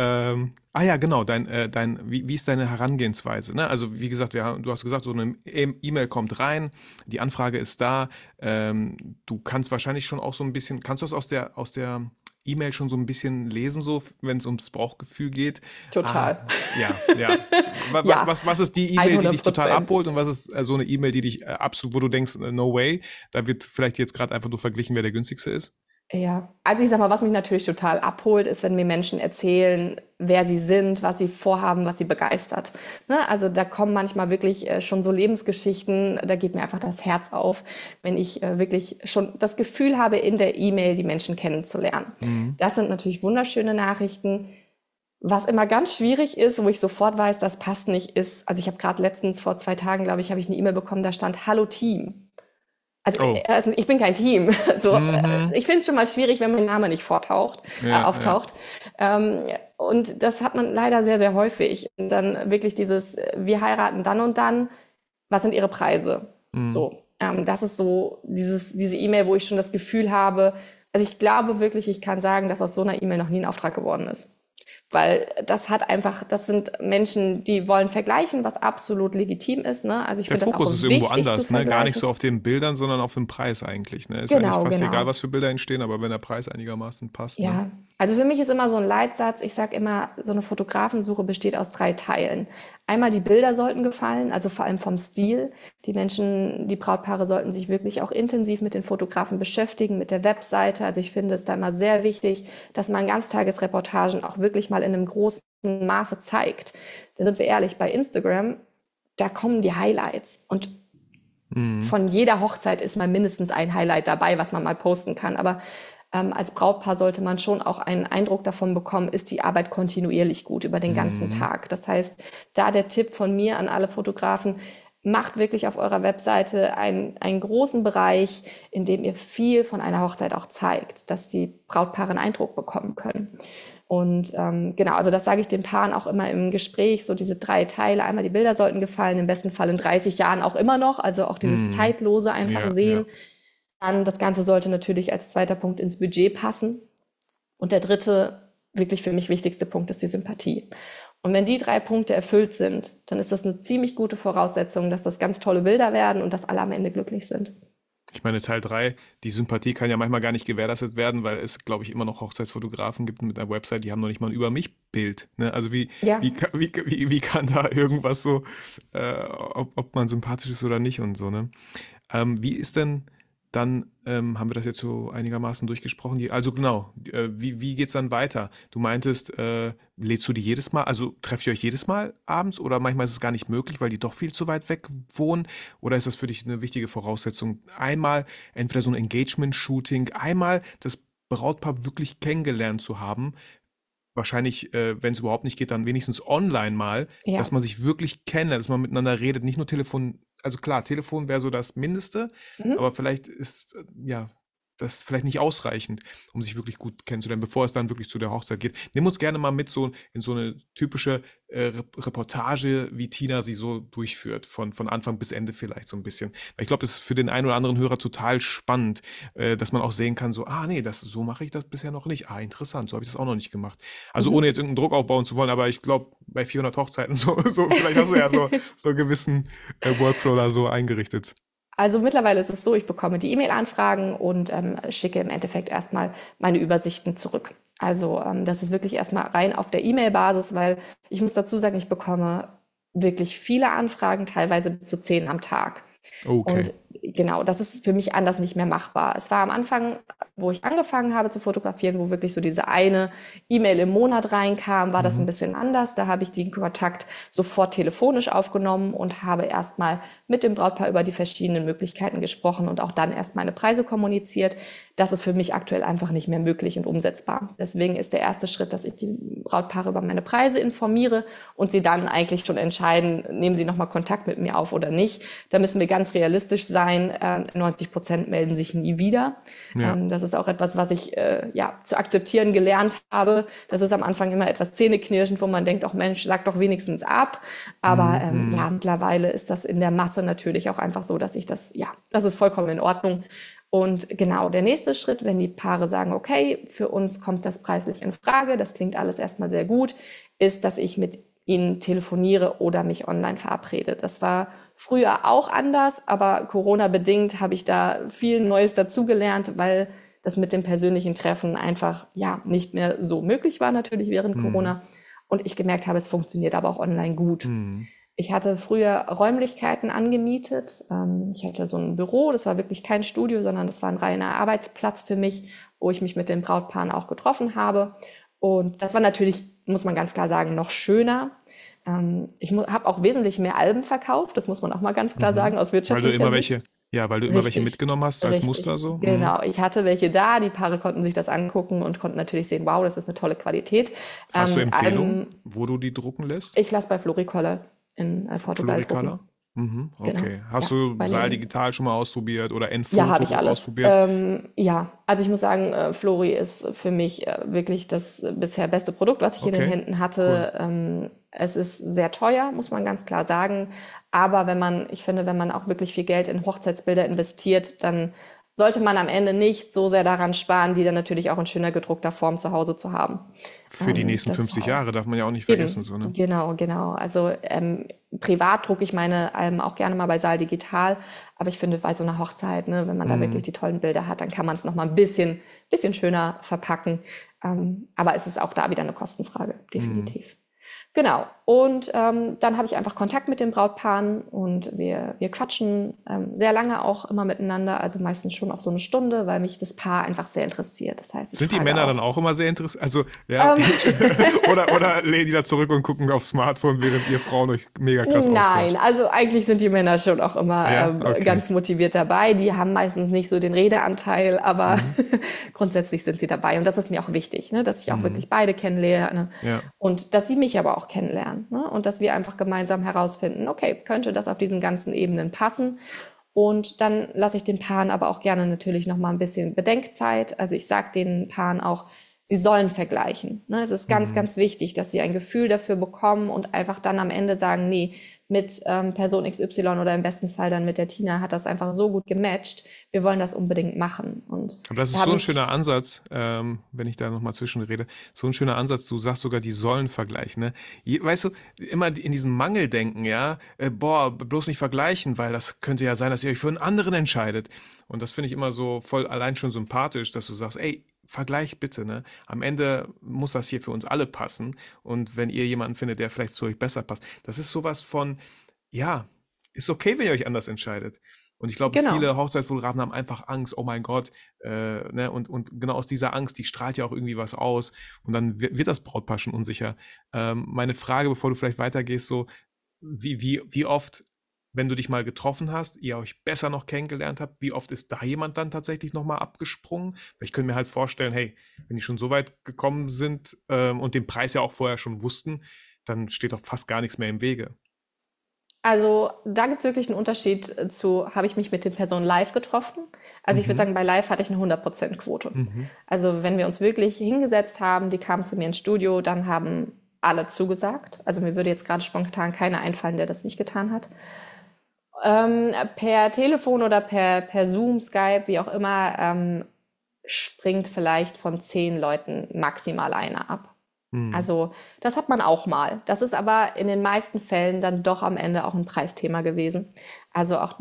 Ähm, ah ja, genau, dein, äh, dein, wie, wie ist deine Herangehensweise? Ne? Also wie gesagt, haben, du hast gesagt, so eine e-, E-Mail kommt rein, die Anfrage ist da. Ähm, du kannst wahrscheinlich schon auch so ein bisschen, kannst du das aus der, aus der E-Mail schon so ein bisschen lesen, so wenn es ums Bauchgefühl geht? Total. Ah, ja, ja. Was, ja. Was, was, ist die E-Mail, die dich total abholt und was ist äh, so eine E-Mail, die dich äh, absolut, wo du denkst, äh, no way, da wird vielleicht jetzt gerade einfach nur verglichen, wer der günstigste ist? Ja, also ich sag mal, was mich natürlich total abholt, ist, wenn mir Menschen erzählen, wer sie sind, was sie vorhaben, was sie begeistert. Ne? Also da kommen manchmal wirklich äh, schon so Lebensgeschichten, da geht mir einfach das Herz auf, wenn ich äh, wirklich schon das Gefühl habe, in der E-Mail die Menschen kennenzulernen. Mhm. Das sind natürlich wunderschöne Nachrichten. Was immer ganz schwierig ist, wo ich sofort weiß, das passt nicht, ist, also ich habe gerade letztens vor zwei Tagen, glaube ich, habe ich eine E-Mail bekommen, da stand Hallo Team. Also, oh. also, ich bin kein Team. So, mhm. Ich finde es schon mal schwierig, wenn mein Name nicht vortaucht, ja, äh, auftaucht. Ja. Ähm, und das hat man leider sehr, sehr häufig. Und dann wirklich dieses, wir heiraten dann und dann, was sind ihre Preise? Mhm. So, ähm, das ist so dieses, diese E-Mail, wo ich schon das Gefühl habe, also ich glaube wirklich, ich kann sagen, dass aus so einer E-Mail noch nie ein Auftrag geworden ist weil das hat einfach, das sind Menschen, die wollen vergleichen, was absolut legitim ist. Ne? Also ich Der Fokus das auch ist irgendwo anders, ne? gar nicht so auf den Bildern, sondern auf dem Preis eigentlich. Ne? Ist genau, eigentlich fast genau. egal, was für Bilder entstehen, aber wenn der Preis einigermaßen passt. Ja, ne? Also für mich ist immer so ein Leitsatz, ich sage immer, so eine Fotografensuche besteht aus drei Teilen. Einmal die Bilder sollten gefallen, also vor allem vom Stil. Die Menschen, die Brautpaare sollten sich wirklich auch intensiv mit den Fotografen beschäftigen, mit der Webseite. Also ich finde es da immer sehr wichtig, dass man Ganztagesreportagen auch wirklich mal in einem großen Maße zeigt. Denn sind wir ehrlich, bei Instagram, da kommen die Highlights und mhm. von jeder Hochzeit ist mal mindestens ein Highlight dabei, was man mal posten kann. Aber ähm, als Brautpaar sollte man schon auch einen Eindruck davon bekommen, ist die Arbeit kontinuierlich gut über den ganzen mhm. Tag. Das heißt, da der Tipp von mir an alle Fotografen, macht wirklich auf eurer Webseite einen, einen großen Bereich, in dem ihr viel von einer Hochzeit auch zeigt, dass die Brautpaare einen Eindruck bekommen können. Und ähm, genau, also das sage ich den Paaren auch immer im Gespräch, so diese drei Teile. Einmal die Bilder sollten gefallen, im besten Fall in 30 Jahren auch immer noch, also auch dieses mm. Zeitlose einfach ja, sehen. Ja. Dann das Ganze sollte natürlich als zweiter Punkt ins Budget passen. Und der dritte, wirklich für mich wichtigste Punkt ist die Sympathie. Und wenn die drei Punkte erfüllt sind, dann ist das eine ziemlich gute Voraussetzung, dass das ganz tolle Bilder werden und dass alle am Ende glücklich sind. Ich meine, Teil 3, die Sympathie kann ja manchmal gar nicht gewährleistet werden, weil es, glaube ich, immer noch Hochzeitsfotografen gibt mit einer Website, die haben noch nicht mal ein Über mich-Bild. Ne? Also wie, ja. wie, wie, wie, wie, kann da irgendwas so, äh, ob, ob man sympathisch ist oder nicht und so, ne? Ähm, wie ist denn dann ähm, haben wir das jetzt so einigermaßen durchgesprochen. Die, also genau, äh, wie, wie geht es dann weiter? Du meintest, äh, lädst du die jedes Mal, also trefft ihr euch jedes Mal abends oder manchmal ist es gar nicht möglich, weil die doch viel zu weit weg wohnen? Oder ist das für dich eine wichtige Voraussetzung? Einmal entweder so ein Engagement-Shooting, einmal das Brautpaar wirklich kennengelernt zu haben, wahrscheinlich, äh, wenn es überhaupt nicht geht, dann wenigstens online mal, ja. dass man sich wirklich kennenlernt, dass man miteinander redet, nicht nur Telefon, also klar, Telefon wäre so das Mindeste, mhm. aber vielleicht ist, äh, ja, das ist vielleicht nicht ausreichend, um sich wirklich gut kennenzulernen, bevor es dann wirklich zu der Hochzeit geht. Nimm uns gerne mal mit so in so eine typische äh, Reportage, wie Tina sie so durchführt, von, von Anfang bis Ende vielleicht so ein bisschen. Weil ich glaube, das ist für den einen oder anderen Hörer total spannend, äh, dass man auch sehen kann, so, ah nee, das, so mache ich das bisher noch nicht. Ah, interessant, so habe ich das auch noch nicht gemacht. Also mhm. ohne jetzt irgendeinen Druck aufbauen zu wollen, aber ich glaube, bei 400 Hochzeiten so, so vielleicht hast du ja so, so einen gewissen äh, Workflow da so eingerichtet. Also mittlerweile ist es so, ich bekomme die E-Mail-Anfragen und ähm, schicke im Endeffekt erstmal meine Übersichten zurück. Also ähm, das ist wirklich erstmal rein auf der E-Mail-Basis, weil ich muss dazu sagen, ich bekomme wirklich viele Anfragen, teilweise bis zu zehn am Tag. Okay. Und genau, das ist für mich anders nicht mehr machbar. Es war am Anfang, wo ich angefangen habe zu fotografieren, wo wirklich so diese eine E-Mail im Monat reinkam, war mhm. das ein bisschen anders. Da habe ich den Kontakt sofort telefonisch aufgenommen und habe erstmal mit dem Brautpaar über die verschiedenen Möglichkeiten gesprochen und auch dann erst meine Preise kommuniziert. Das ist für mich aktuell einfach nicht mehr möglich und umsetzbar. Deswegen ist der erste Schritt, dass ich die Brautpaare über meine Preise informiere und sie dann eigentlich schon entscheiden, nehmen sie nochmal Kontakt mit mir auf oder nicht. Da müssen wir ganz realistisch sein. 90 äh, Prozent melden sich nie wieder. Ja. Ähm, das ist auch etwas, was ich äh, ja, zu akzeptieren gelernt habe. Das ist am Anfang immer etwas zähneknirschend, wo man denkt, auch Mensch, sag doch wenigstens ab. Aber mhm. ähm, ja, mittlerweile ist das in der Masse natürlich auch einfach so, dass ich das, ja, das ist vollkommen in Ordnung. Und genau, der nächste Schritt, wenn die Paare sagen, okay, für uns kommt das preislich in Frage, das klingt alles erstmal sehr gut, ist, dass ich mit ihnen telefoniere oder mich online verabrede. Das war früher auch anders, aber Corona bedingt habe ich da viel Neues dazugelernt, weil das mit dem persönlichen Treffen einfach ja nicht mehr so möglich war natürlich während mhm. Corona und ich gemerkt habe, es funktioniert aber auch online gut. Mhm. Ich hatte früher Räumlichkeiten angemietet. Ähm, ich hatte so ein Büro, das war wirklich kein Studio, sondern das war ein reiner Arbeitsplatz für mich, wo ich mich mit den Brautpaaren auch getroffen habe. Und das war natürlich, muss man ganz klar sagen, noch schöner. Ähm, ich habe auch wesentlich mehr Alben verkauft, das muss man auch mal ganz klar mhm. sagen, aus wirtschaftlicher Weil du immer Sicht. welche, ja, weil du immer welche mitgenommen hast als Richtig. Muster so. Mhm. Genau, ich hatte welche da, die Paare konnten sich das angucken und konnten natürlich sehen, wow, das ist eine tolle Qualität. Hast ähm, du Empfehlungen, wo du die drucken lässt? Ich lasse bei Floricolle in äh, Portugal Floricolor? Mhm, genau. okay. Genau. Hast ja, du Saal Digital schon mal ausprobiert oder Enfoto ja, habe ich alles. ausprobiert? Ähm, ja, also ich muss sagen, äh, Flori ist für mich äh, wirklich das bisher beste Produkt, was ich okay. in den Händen hatte. Cool. Ähm, es ist sehr teuer, muss man ganz klar sagen. Aber wenn man, ich finde, wenn man auch wirklich viel Geld in Hochzeitsbilder investiert, dann sollte man am Ende nicht so sehr daran sparen, die dann natürlich auch in schöner gedruckter Form zu Hause zu haben. Für die ähm, nächsten 50 heißt, Jahre darf man ja auch nicht vergessen. So, ne? Genau, genau. Also ähm, privat drucke ich meine Alben auch gerne mal bei Saal Digital, aber ich finde, bei so einer Hochzeit, ne, wenn man mhm. da wirklich die tollen Bilder hat, dann kann man es nochmal ein bisschen, bisschen schöner verpacken. Ähm, aber es ist auch da wieder eine Kostenfrage, definitiv. Mhm. Genau. Und ähm, dann habe ich einfach Kontakt mit den Brautpaaren und wir, wir quatschen ähm, sehr lange auch immer miteinander, also meistens schon auch so eine Stunde, weil mich das Paar einfach sehr interessiert. Das heißt, sind die Männer auch, dann auch immer sehr interessiert? Also ja, um, oder oder lehnen die da zurück und gucken aufs Smartphone, während ihr Frauen euch mega krass Nein, austauscht? also eigentlich sind die Männer schon auch immer ja? ähm, okay. ganz motiviert dabei. Die haben meistens nicht so den Redeanteil, aber mhm. grundsätzlich sind sie dabei und das ist mir auch wichtig, ne, dass ich auch mhm. wirklich beide kennenlerne ja. und dass sie mich aber auch kennenlernen. Ne? Und dass wir einfach gemeinsam herausfinden, okay, könnte das auf diesen ganzen Ebenen passen? Und dann lasse ich den Paaren aber auch gerne natürlich noch mal ein bisschen Bedenkzeit. Also ich sage den Paaren auch, sie sollen vergleichen. Ne? Es ist ganz, mhm. ganz wichtig, dass sie ein Gefühl dafür bekommen und einfach dann am Ende sagen, nee, mit ähm, Person XY oder im besten Fall dann mit der Tina hat das einfach so gut gematcht. Wir wollen das unbedingt machen. Und Aber das ist so ein schöner Ansatz, ähm, wenn ich da nochmal zwischenrede, so ein schöner Ansatz, du sagst sogar, die sollen vergleichen. Ne? Weißt du, immer in diesem Mangeldenken, ja, äh, boah, bloß nicht vergleichen, weil das könnte ja sein, dass ihr euch für einen anderen entscheidet. Und das finde ich immer so voll allein schon sympathisch, dass du sagst, ey, vergleicht bitte. Ne? Am Ende muss das hier für uns alle passen. Und wenn ihr jemanden findet, der vielleicht zu euch besser passt, das ist sowas von, ja, ist okay, wenn ihr euch anders entscheidet. Und ich glaube, genau. viele Hochzeitsfotografen haben einfach Angst, oh mein Gott, äh, ne? und, und genau aus dieser Angst, die strahlt ja auch irgendwie was aus und dann wird, das Brautpaar schon unsicher. Ähm, meine Frage, bevor du vielleicht weitergehst, so, wie, wie, wie oft wenn du dich mal getroffen hast, ihr euch besser noch kennengelernt habt, wie oft ist da jemand dann tatsächlich nochmal abgesprungen? Weil ich könnte mir halt vorstellen, hey, wenn die schon so weit gekommen sind ähm, und den Preis ja auch vorher schon wussten, dann steht doch fast gar nichts mehr im Wege. Also da gibt es wirklich einen Unterschied zu, habe ich mich mit den Personen live getroffen? Also mhm. ich würde sagen, bei live hatte ich eine 100%-Quote. Mhm. Also wenn wir uns wirklich hingesetzt haben, die kamen zu mir ins Studio, dann haben alle zugesagt. Also mir würde jetzt gerade spontan keiner einfallen, der das nicht getan hat. Ähm, per Telefon oder per, per Zoom, Skype, wie auch immer, ähm, springt vielleicht von zehn Leuten maximal einer ab. Mhm. Also das hat man auch mal. Das ist aber in den meisten Fällen dann doch am Ende auch ein Preisthema gewesen. Also auch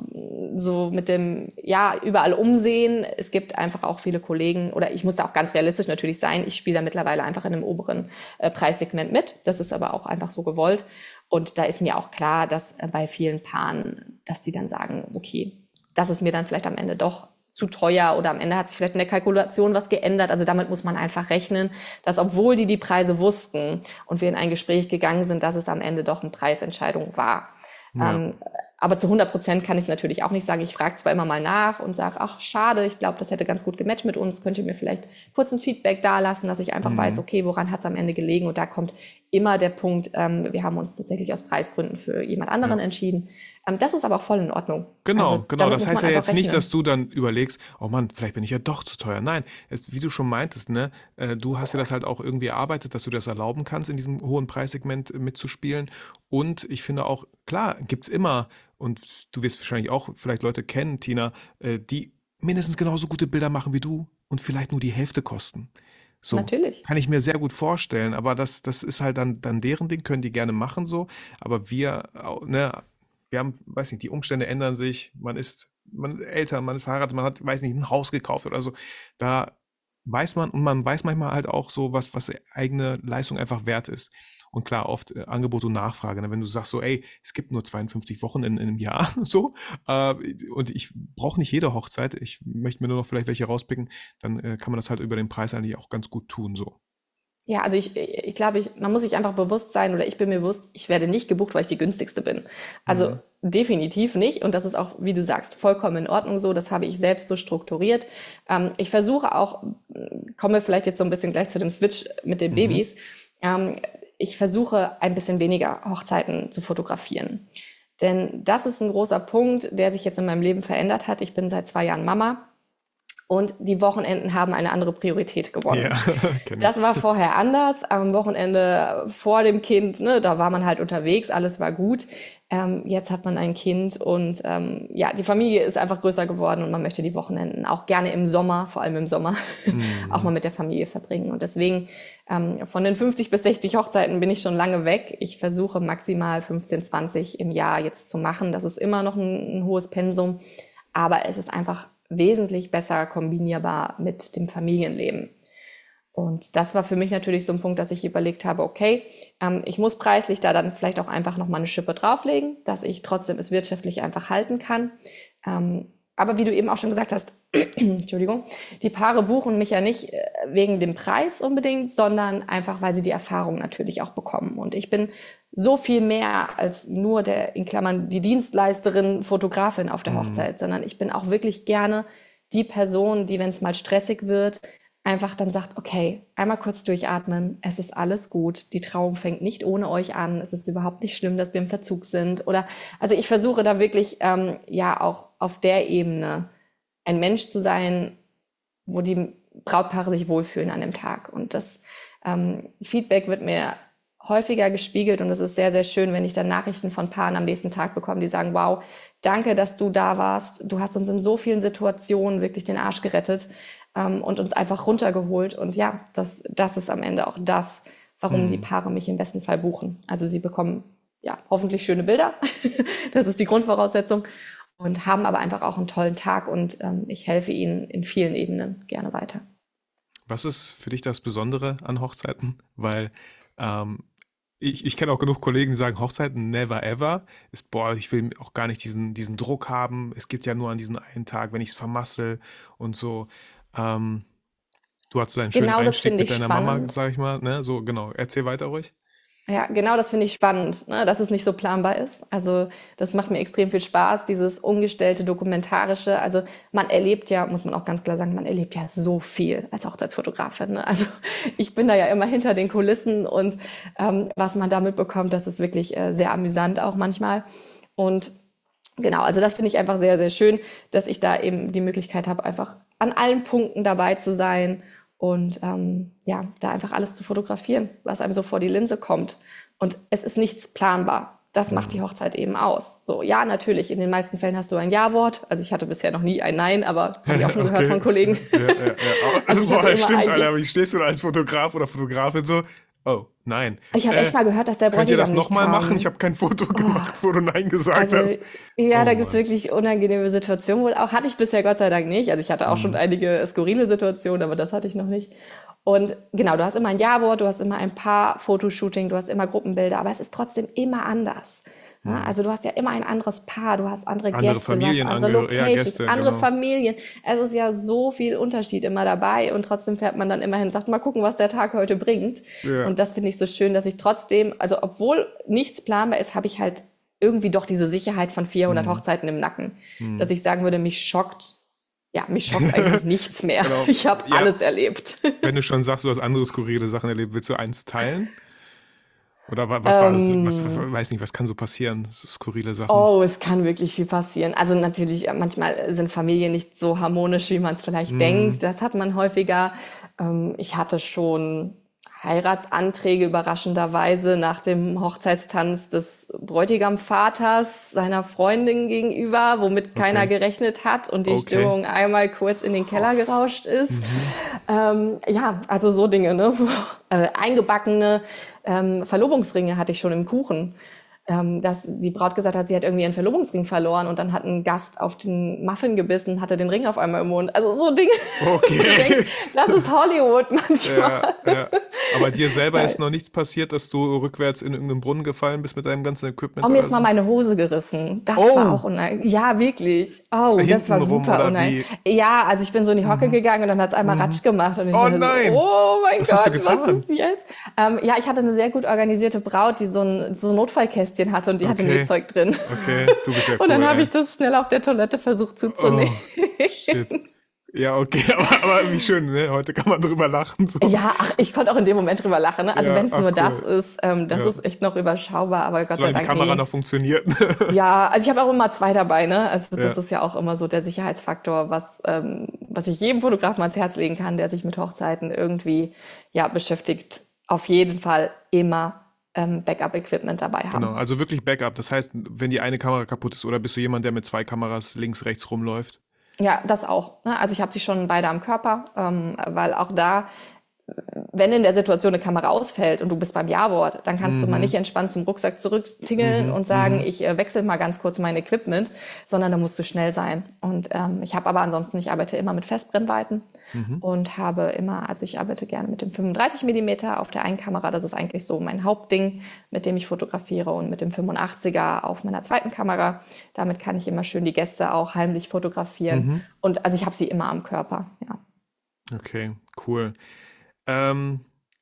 so mit dem, ja, überall umsehen. Es gibt einfach auch viele Kollegen, oder ich muss da auch ganz realistisch natürlich sein, ich spiele da mittlerweile einfach in einem oberen äh, Preissegment mit. Das ist aber auch einfach so gewollt. Und da ist mir auch klar, dass äh, bei vielen Paaren, dass die dann sagen, okay, das ist mir dann vielleicht am Ende doch zu teuer oder am Ende hat sich vielleicht in der Kalkulation was geändert. Also damit muss man einfach rechnen, dass obwohl die die Preise wussten und wir in ein Gespräch gegangen sind, dass es am Ende doch eine Preisentscheidung war. Ja. Ähm, aber zu 100 Prozent kann ich es natürlich auch nicht sagen. Ich frage zwar immer mal nach und sage, ach schade, ich glaube, das hätte ganz gut gematcht mit uns. Könnt ihr mir vielleicht kurz ein Feedback dalassen, dass ich einfach mhm. weiß, okay, woran hat es am Ende gelegen? Und da kommt immer der Punkt, ähm, wir haben uns tatsächlich aus Preisgründen für jemand anderen ja. entschieden. Ähm, das ist aber auch voll in Ordnung. Genau, also, genau. Das heißt ja jetzt rechnen. nicht, dass du dann überlegst, oh Mann, vielleicht bin ich ja doch zu teuer. Nein, es, wie du schon meintest, ne, äh, du hast ja das halt auch irgendwie erarbeitet, dass du das erlauben kannst, in diesem hohen Preissegment mitzuspielen. Und ich finde auch, klar, gibt es immer, und du wirst wahrscheinlich auch vielleicht Leute kennen, Tina, äh, die mindestens genauso gute Bilder machen wie du und vielleicht nur die Hälfte kosten. So, Natürlich. Kann ich mir sehr gut vorstellen, aber das, das ist halt dann, dann deren Ding, können die gerne machen so. Aber wir, ne, wir haben, weiß nicht, die Umstände ändern sich, man ist, man ist älter, man ist verheiratet, man hat, weiß nicht, ein Haus gekauft oder so. Da weiß man und man weiß manchmal halt auch so, was, was eigene Leistung einfach wert ist. Und klar, oft äh, Angebot und Nachfrage. Ne? Wenn du sagst so, ey, es gibt nur 52 Wochen in, in einem Jahr, so, äh, und ich brauche nicht jede Hochzeit, ich möchte mir nur noch vielleicht welche rauspicken, dann äh, kann man das halt über den Preis eigentlich auch ganz gut tun, so. Ja, also ich, ich glaube, ich, man muss sich einfach bewusst sein oder ich bin mir bewusst, ich werde nicht gebucht, weil ich die günstigste bin. Also mhm. definitiv nicht und das ist auch, wie du sagst, vollkommen in Ordnung so. Das habe ich selbst so strukturiert. Ähm, ich versuche auch, kommen wir vielleicht jetzt so ein bisschen gleich zu dem Switch mit den mhm. Babys. Ähm, ich versuche ein bisschen weniger Hochzeiten zu fotografieren. Denn das ist ein großer Punkt, der sich jetzt in meinem Leben verändert hat. Ich bin seit zwei Jahren Mama und die Wochenenden haben eine andere Priorität gewonnen. Ja, das war vorher anders. Am Wochenende vor dem Kind, ne, da war man halt unterwegs, alles war gut. Ähm, jetzt hat man ein Kind und ähm, ja, die Familie ist einfach größer geworden und man möchte die Wochenenden auch gerne im Sommer, vor allem im Sommer, mm. auch mal mit der Familie verbringen. Und deswegen ähm, von den 50 bis 60 Hochzeiten bin ich schon lange weg. Ich versuche maximal 15, 20 im Jahr jetzt zu machen. Das ist immer noch ein, ein hohes Pensum, aber es ist einfach wesentlich besser kombinierbar mit dem Familienleben. Und das war für mich natürlich so ein Punkt, dass ich überlegt habe, okay, ähm, ich muss preislich da dann vielleicht auch einfach nochmal eine Schippe drauflegen, dass ich trotzdem es wirtschaftlich einfach halten kann. Ähm, aber wie du eben auch schon gesagt hast, Entschuldigung, die Paare buchen mich ja nicht äh, wegen dem Preis unbedingt, sondern einfach, weil sie die Erfahrung natürlich auch bekommen. Und ich bin so viel mehr als nur der, in Klammern, die Dienstleisterin, Fotografin auf der mhm. Hochzeit, sondern ich bin auch wirklich gerne die Person, die, wenn es mal stressig wird, einfach dann sagt, okay, einmal kurz durchatmen, es ist alles gut, die Trauung fängt nicht ohne euch an, es ist überhaupt nicht schlimm, dass wir im Verzug sind. Oder also ich versuche da wirklich ähm, ja auch auf der Ebene ein Mensch zu sein, wo die Brautpaare sich wohlfühlen an dem Tag. Und das ähm, Feedback wird mir häufiger gespiegelt und es ist sehr, sehr schön, wenn ich dann Nachrichten von Paaren am nächsten Tag bekomme, die sagen, wow, danke, dass du da warst. Du hast uns in so vielen Situationen wirklich den Arsch gerettet ähm, und uns einfach runtergeholt. Und ja, das, das ist am Ende auch das, warum mhm. die Paare mich im besten Fall buchen. Also sie bekommen ja hoffentlich schöne Bilder. das ist die Grundvoraussetzung. Und haben aber einfach auch einen tollen Tag und ähm, ich helfe ihnen in vielen Ebenen gerne weiter. Was ist für dich das Besondere an Hochzeiten? Weil ähm, ich, ich kenne auch genug Kollegen, die sagen, Hochzeiten never ever. Ist, boah, ich will auch gar nicht diesen, diesen Druck haben. Es gibt ja nur an diesen einen Tag, wenn ich es vermassel und so. Ähm, du hast deinen schönen genau, Einstieg mit deiner spannend. Mama, sag ich mal. Ne? So, genau. Erzähl weiter ruhig. Ja, genau das finde ich spannend, ne? dass es nicht so planbar ist. Also das macht mir extrem viel Spaß, dieses ungestellte, dokumentarische. Also man erlebt ja, muss man auch ganz klar sagen, man erlebt ja so viel als Hochzeitsfotografin. Ne? Also ich bin da ja immer hinter den Kulissen und ähm, was man da mitbekommt, das ist wirklich äh, sehr amüsant auch manchmal. Und genau, also das finde ich einfach sehr, sehr schön, dass ich da eben die Möglichkeit habe, einfach an allen Punkten dabei zu sein und ähm, ja, da einfach alles zu fotografieren, was einem so vor die Linse kommt. Und es ist nichts planbar. Das macht die mhm. Hochzeit eben aus. So, ja, natürlich, in den meisten Fällen hast du ein Ja-Wort. Also ich hatte bisher noch nie ein Nein, aber habe ich auch schon okay. gehört von Kollegen. Ja, ja, ja. Also, also boah, stimmt, Alter, wie stehst du da als Fotograf oder Fotografin so? Oh, nein. Ich habe äh, echt mal gehört, dass der Bräutigam Könnt ihr das nochmal machen? Ich habe kein Foto oh. gemacht, wo du Nein gesagt also, hast. Ja, oh, da gibt's wirklich unangenehme Situationen wohl auch. Hatte ich bisher Gott sei Dank nicht. Also ich hatte auch mhm. schon einige skurrile Situationen, aber das hatte ich noch nicht. Und genau, du hast immer ein Ja-Wort, du hast immer ein paar Fotoshooting, du hast immer Gruppenbilder, aber es ist trotzdem immer anders. Ja, mhm. also du hast ja immer ein anderes Paar, du hast andere, andere Gäste, Familien, du hast andere Locations, ja, Gäste, andere genau. Familien. Es ist ja so viel Unterschied immer dabei und trotzdem fährt man dann immerhin, sagt mal gucken, was der Tag heute bringt. Ja. Und das finde ich so schön, dass ich trotzdem, also obwohl nichts planbar ist, habe ich halt irgendwie doch diese Sicherheit von 400 mhm. Hochzeiten im Nacken, mhm. dass ich sagen würde, mich schockt ja, mich schockt eigentlich nichts mehr. Genau. Ich habe ja. alles erlebt. Wenn du schon sagst, du hast andere skurrile Sachen erlebt, willst du eins teilen? Oder was war das? Was, ähm. weiß nicht, was kann so passieren? So skurrile Sachen. Oh, es kann wirklich viel passieren. Also natürlich, äh, manchmal sind Familien nicht so harmonisch, wie man es vielleicht mm. denkt. Das hat man häufiger. Ähm, ich hatte schon Heiratsanträge überraschenderweise nach dem Hochzeitstanz des Bräutigamvaters seiner Freundin gegenüber, womit okay. keiner gerechnet hat und die okay. Stimmung einmal kurz in den Keller gerauscht ist. Mhm. Ähm, ja, also so Dinge, ne? äh, eingebackene ähm, Verlobungsringe hatte ich schon im Kuchen ähm, dass die Braut gesagt hat, sie hat irgendwie ihren Verlobungsring verloren und dann hat ein Gast auf den Muffin gebissen, hatte den Ring auf einmal im Mund. Also so Dinge. Okay. denkst, das ist Hollywood manchmal. Ja, ja. Aber dir selber ist noch nichts passiert, dass du rückwärts in irgendeinen Brunnen gefallen bist mit deinem ganzen Equipment? Oh, mir ist so? mal meine Hose gerissen. Das oh. war auch unangenehm. Ja, wirklich. Oh, Hinten das war super unangenehm. Ja, also ich bin so in die Hocke mhm. gegangen und dann hat es einmal mhm. Ratsch gemacht. Und ich oh nein! So, oh mein was Gott, was ist jetzt? Ähm, ja, ich hatte eine sehr gut organisierte Braut, die so ein, so ein Notfallkästchen Kästchen hatte und die okay. hatte Nähzeug drin. Okay, du bist ja cool. Und dann habe ich das schnell auf der Toilette versucht zuzunehmen. Oh, shit. Ja, okay, aber, aber, wie schön, ne? Heute kann man drüber lachen. So. Ja, ach, ich konnte auch in dem Moment drüber lachen. Ne? Also ja, wenn es nur cool. das ist, ähm, das ja. ist echt noch überschaubar, aber Gott Solange sei Dank. die Kamera noch funktioniert. ja, also ich habe auch immer zwei dabei, ne? Also das ja. ist ja auch immer so der Sicherheitsfaktor, was, ähm, was ich jedem Fotografen ans Herz legen kann, der sich mit Hochzeiten irgendwie ja beschäftigt. Auf jeden Fall immer ähm, Backup-Equipment dabei haben. Genau, also wirklich Backup. Das heißt, wenn die eine Kamera kaputt ist oder bist du jemand, der mit zwei Kameras links, rechts rumläuft? Ja, das auch. Ne? Also ich habe sie schon beide am Körper, ähm, weil auch da wenn in der Situation eine Kamera ausfällt und du bist beim Ja-Wort, dann kannst mhm. du mal mhm. nicht entspannt zum Rucksack zurücktingeln mhm. und sagen, mhm. ich äh, wechsle mal ganz kurz mein Equipment, sondern da musst du schnell sein. Und ähm, ich habe aber ansonsten, ich arbeite immer mit Festbrennweiten mhm. und habe immer, also ich arbeite gerne mit dem 35 Millimeter auf der einen Kamera, das ist eigentlich so mein Hauptding, mit dem ich fotografiere und mit dem 85er auf meiner zweiten Kamera. Damit kann ich immer schön die Gäste auch heimlich fotografieren. Mhm. Und also ich habe sie immer am Körper, ja. Okay, cool. Ähm,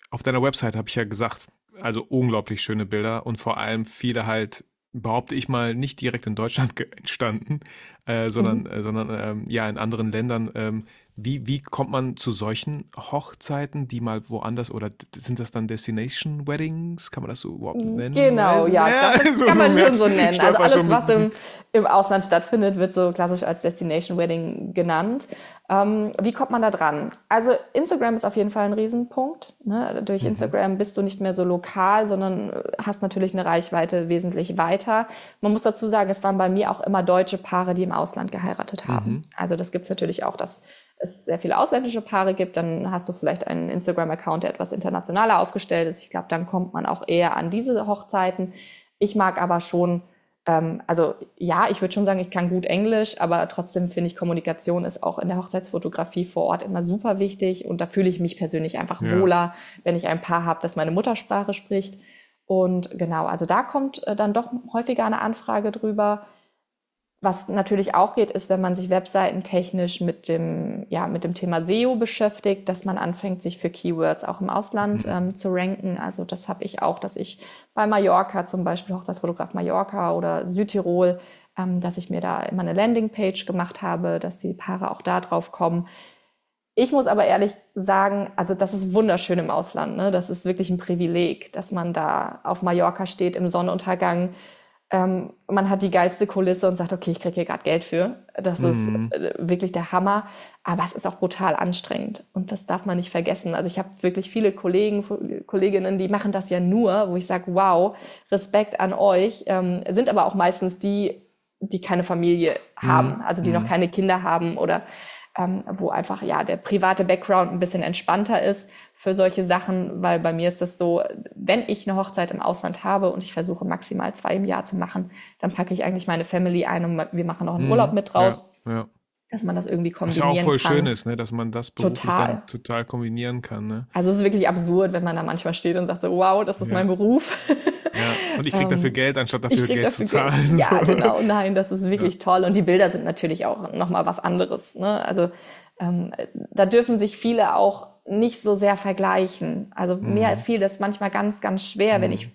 auf deiner Website habe ich ja gesagt, also unglaublich schöne Bilder und vor allem viele halt, behaupte ich mal, nicht direkt in Deutschland entstanden, äh, sondern, mhm. äh, sondern ähm, ja in anderen Ländern. Ähm, wie, wie kommt man zu solchen Hochzeiten, die mal woanders oder sind das dann Destination Weddings? Kann man das so überhaupt nennen? Genau, ja, ja das so kann man schon so nennen. Also alles, was im, im Ausland stattfindet, wird so klassisch als Destination Wedding genannt. Ähm, wie kommt man da dran? Also Instagram ist auf jeden Fall ein Riesenpunkt. Ne? Durch mhm. Instagram bist du nicht mehr so lokal, sondern hast natürlich eine Reichweite wesentlich weiter. Man muss dazu sagen, es waren bei mir auch immer deutsche Paare, die im Ausland geheiratet haben. Mhm. Also das gibt es natürlich auch, dass es sehr viele ausländische Paare gibt. Dann hast du vielleicht einen Instagram-Account, der etwas internationaler aufgestellt ist. Ich glaube, dann kommt man auch eher an diese Hochzeiten. Ich mag aber schon ähm, also ja, ich würde schon sagen, ich kann gut Englisch, aber trotzdem finde ich, Kommunikation ist auch in der Hochzeitsfotografie vor Ort immer super wichtig und da fühle ich mich persönlich einfach ja. wohler, wenn ich ein Paar habe, das meine Muttersprache spricht. Und genau, also da kommt äh, dann doch häufiger eine Anfrage drüber. Was natürlich auch geht, ist, wenn man sich webseitentechnisch mit dem, ja, mit dem Thema SEO beschäftigt, dass man anfängt, sich für Keywords auch im Ausland mhm. ähm, zu ranken. Also das habe ich auch, dass ich bei Mallorca zum Beispiel, Hochzeitsfotograf Mallorca oder Südtirol, ähm, dass ich mir da immer eine Landingpage gemacht habe, dass die Paare auch da drauf kommen. Ich muss aber ehrlich sagen, also das ist wunderschön im Ausland. Ne? Das ist wirklich ein Privileg, dass man da auf Mallorca steht im Sonnenuntergang ähm, man hat die geilste Kulisse und sagt, okay, ich kriege hier gerade Geld für. Das mhm. ist äh, wirklich der Hammer. Aber es ist auch brutal anstrengend und das darf man nicht vergessen. Also ich habe wirklich viele Kollegen, Kolleginnen, die machen das ja nur, wo ich sage, wow, Respekt an euch, ähm, sind aber auch meistens die, die keine Familie haben, mhm. also die mhm. noch keine Kinder haben oder ähm, wo einfach ja der private Background ein bisschen entspannter ist für solche Sachen, weil bei mir ist das so, wenn ich eine Hochzeit im Ausland habe und ich versuche maximal zwei im Jahr zu machen, dann packe ich eigentlich meine Family ein und wir machen noch einen mhm. Urlaub mit draus. Ja, ja. Dass man das irgendwie kombinieren kann. Was ja auch voll kann. schön ist, ne? dass man das beruflich total. dann total kombinieren kann. Ne? Also es ist wirklich absurd, wenn man da manchmal steht und sagt so, wow, das ist ja. mein Beruf. Ja, und ich kriege dafür ähm, Geld, anstatt dafür Geld dafür zu zahlen. Geld. Ja, genau, nein, das ist wirklich ja. toll. Und die Bilder sind natürlich auch nochmal was anderes. Ne? Also ähm, da dürfen sich viele auch nicht so sehr vergleichen. Also mhm. mir fiel das manchmal ganz, ganz schwer, mhm. wenn ich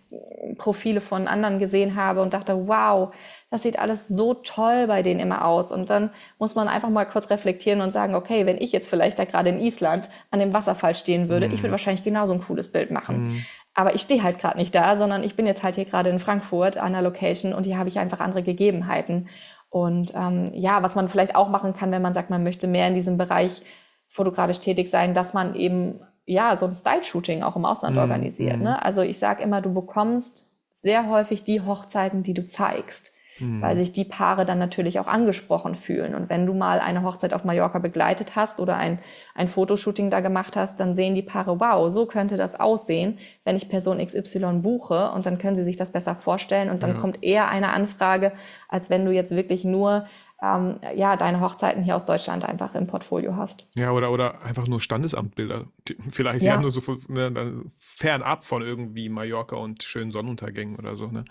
Profile von anderen gesehen habe und dachte, wow, das sieht alles so toll bei denen immer aus. Und dann muss man einfach mal kurz reflektieren und sagen, okay, wenn ich jetzt vielleicht da gerade in Island an dem Wasserfall stehen würde, mhm. ich würde mhm. wahrscheinlich genauso ein cooles Bild machen. Mhm. Aber ich stehe halt gerade nicht da, sondern ich bin jetzt halt hier gerade in Frankfurt an der Location und hier habe ich einfach andere Gegebenheiten. Und ähm, ja, was man vielleicht auch machen kann, wenn man sagt, man möchte mehr in diesem Bereich fotografisch tätig sein, dass man eben ja, so ein Style-Shooting auch im Ausland mm, organisiert. Mm. Ne? Also ich sage immer, du bekommst sehr häufig die Hochzeiten, die du zeigst mhm. weil sich die Paare dann natürlich auch angesprochen fühlen. Und wenn du mal eine Hochzeit auf Mallorca begleitet hast oder ein, ein Fotoshooting da gemacht hast, dann sehen die Paare, wow, so könnte das aussehen, wenn ich Person XY buche. Und dann können sie sich das besser vorstellen. Und dann ja. kommt eher eine Anfrage, als wenn du jetzt wirklich nur ähm, ja, deine Hochzeiten hier aus Deutschland einfach im Portfolio hast. Ja, oder, oder einfach nur Standesamtbilder. Die, vielleicht ja. ja nur so ne, fernab von irgendwie Mallorca und schönen Sonnenuntergängen oder so. Ne?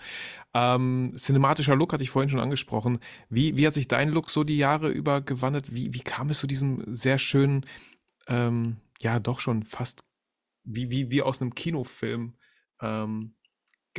Ähm, cinematischer Look hatte ich vorhin schon angesprochen. Wie, wie hat sich dein Look so die Jahre über gewandelt? Wie, wie kam es zu diesem sehr schönen, ähm, ja, doch schon fast wie, wie, wie aus einem Kinofilm? Ähm,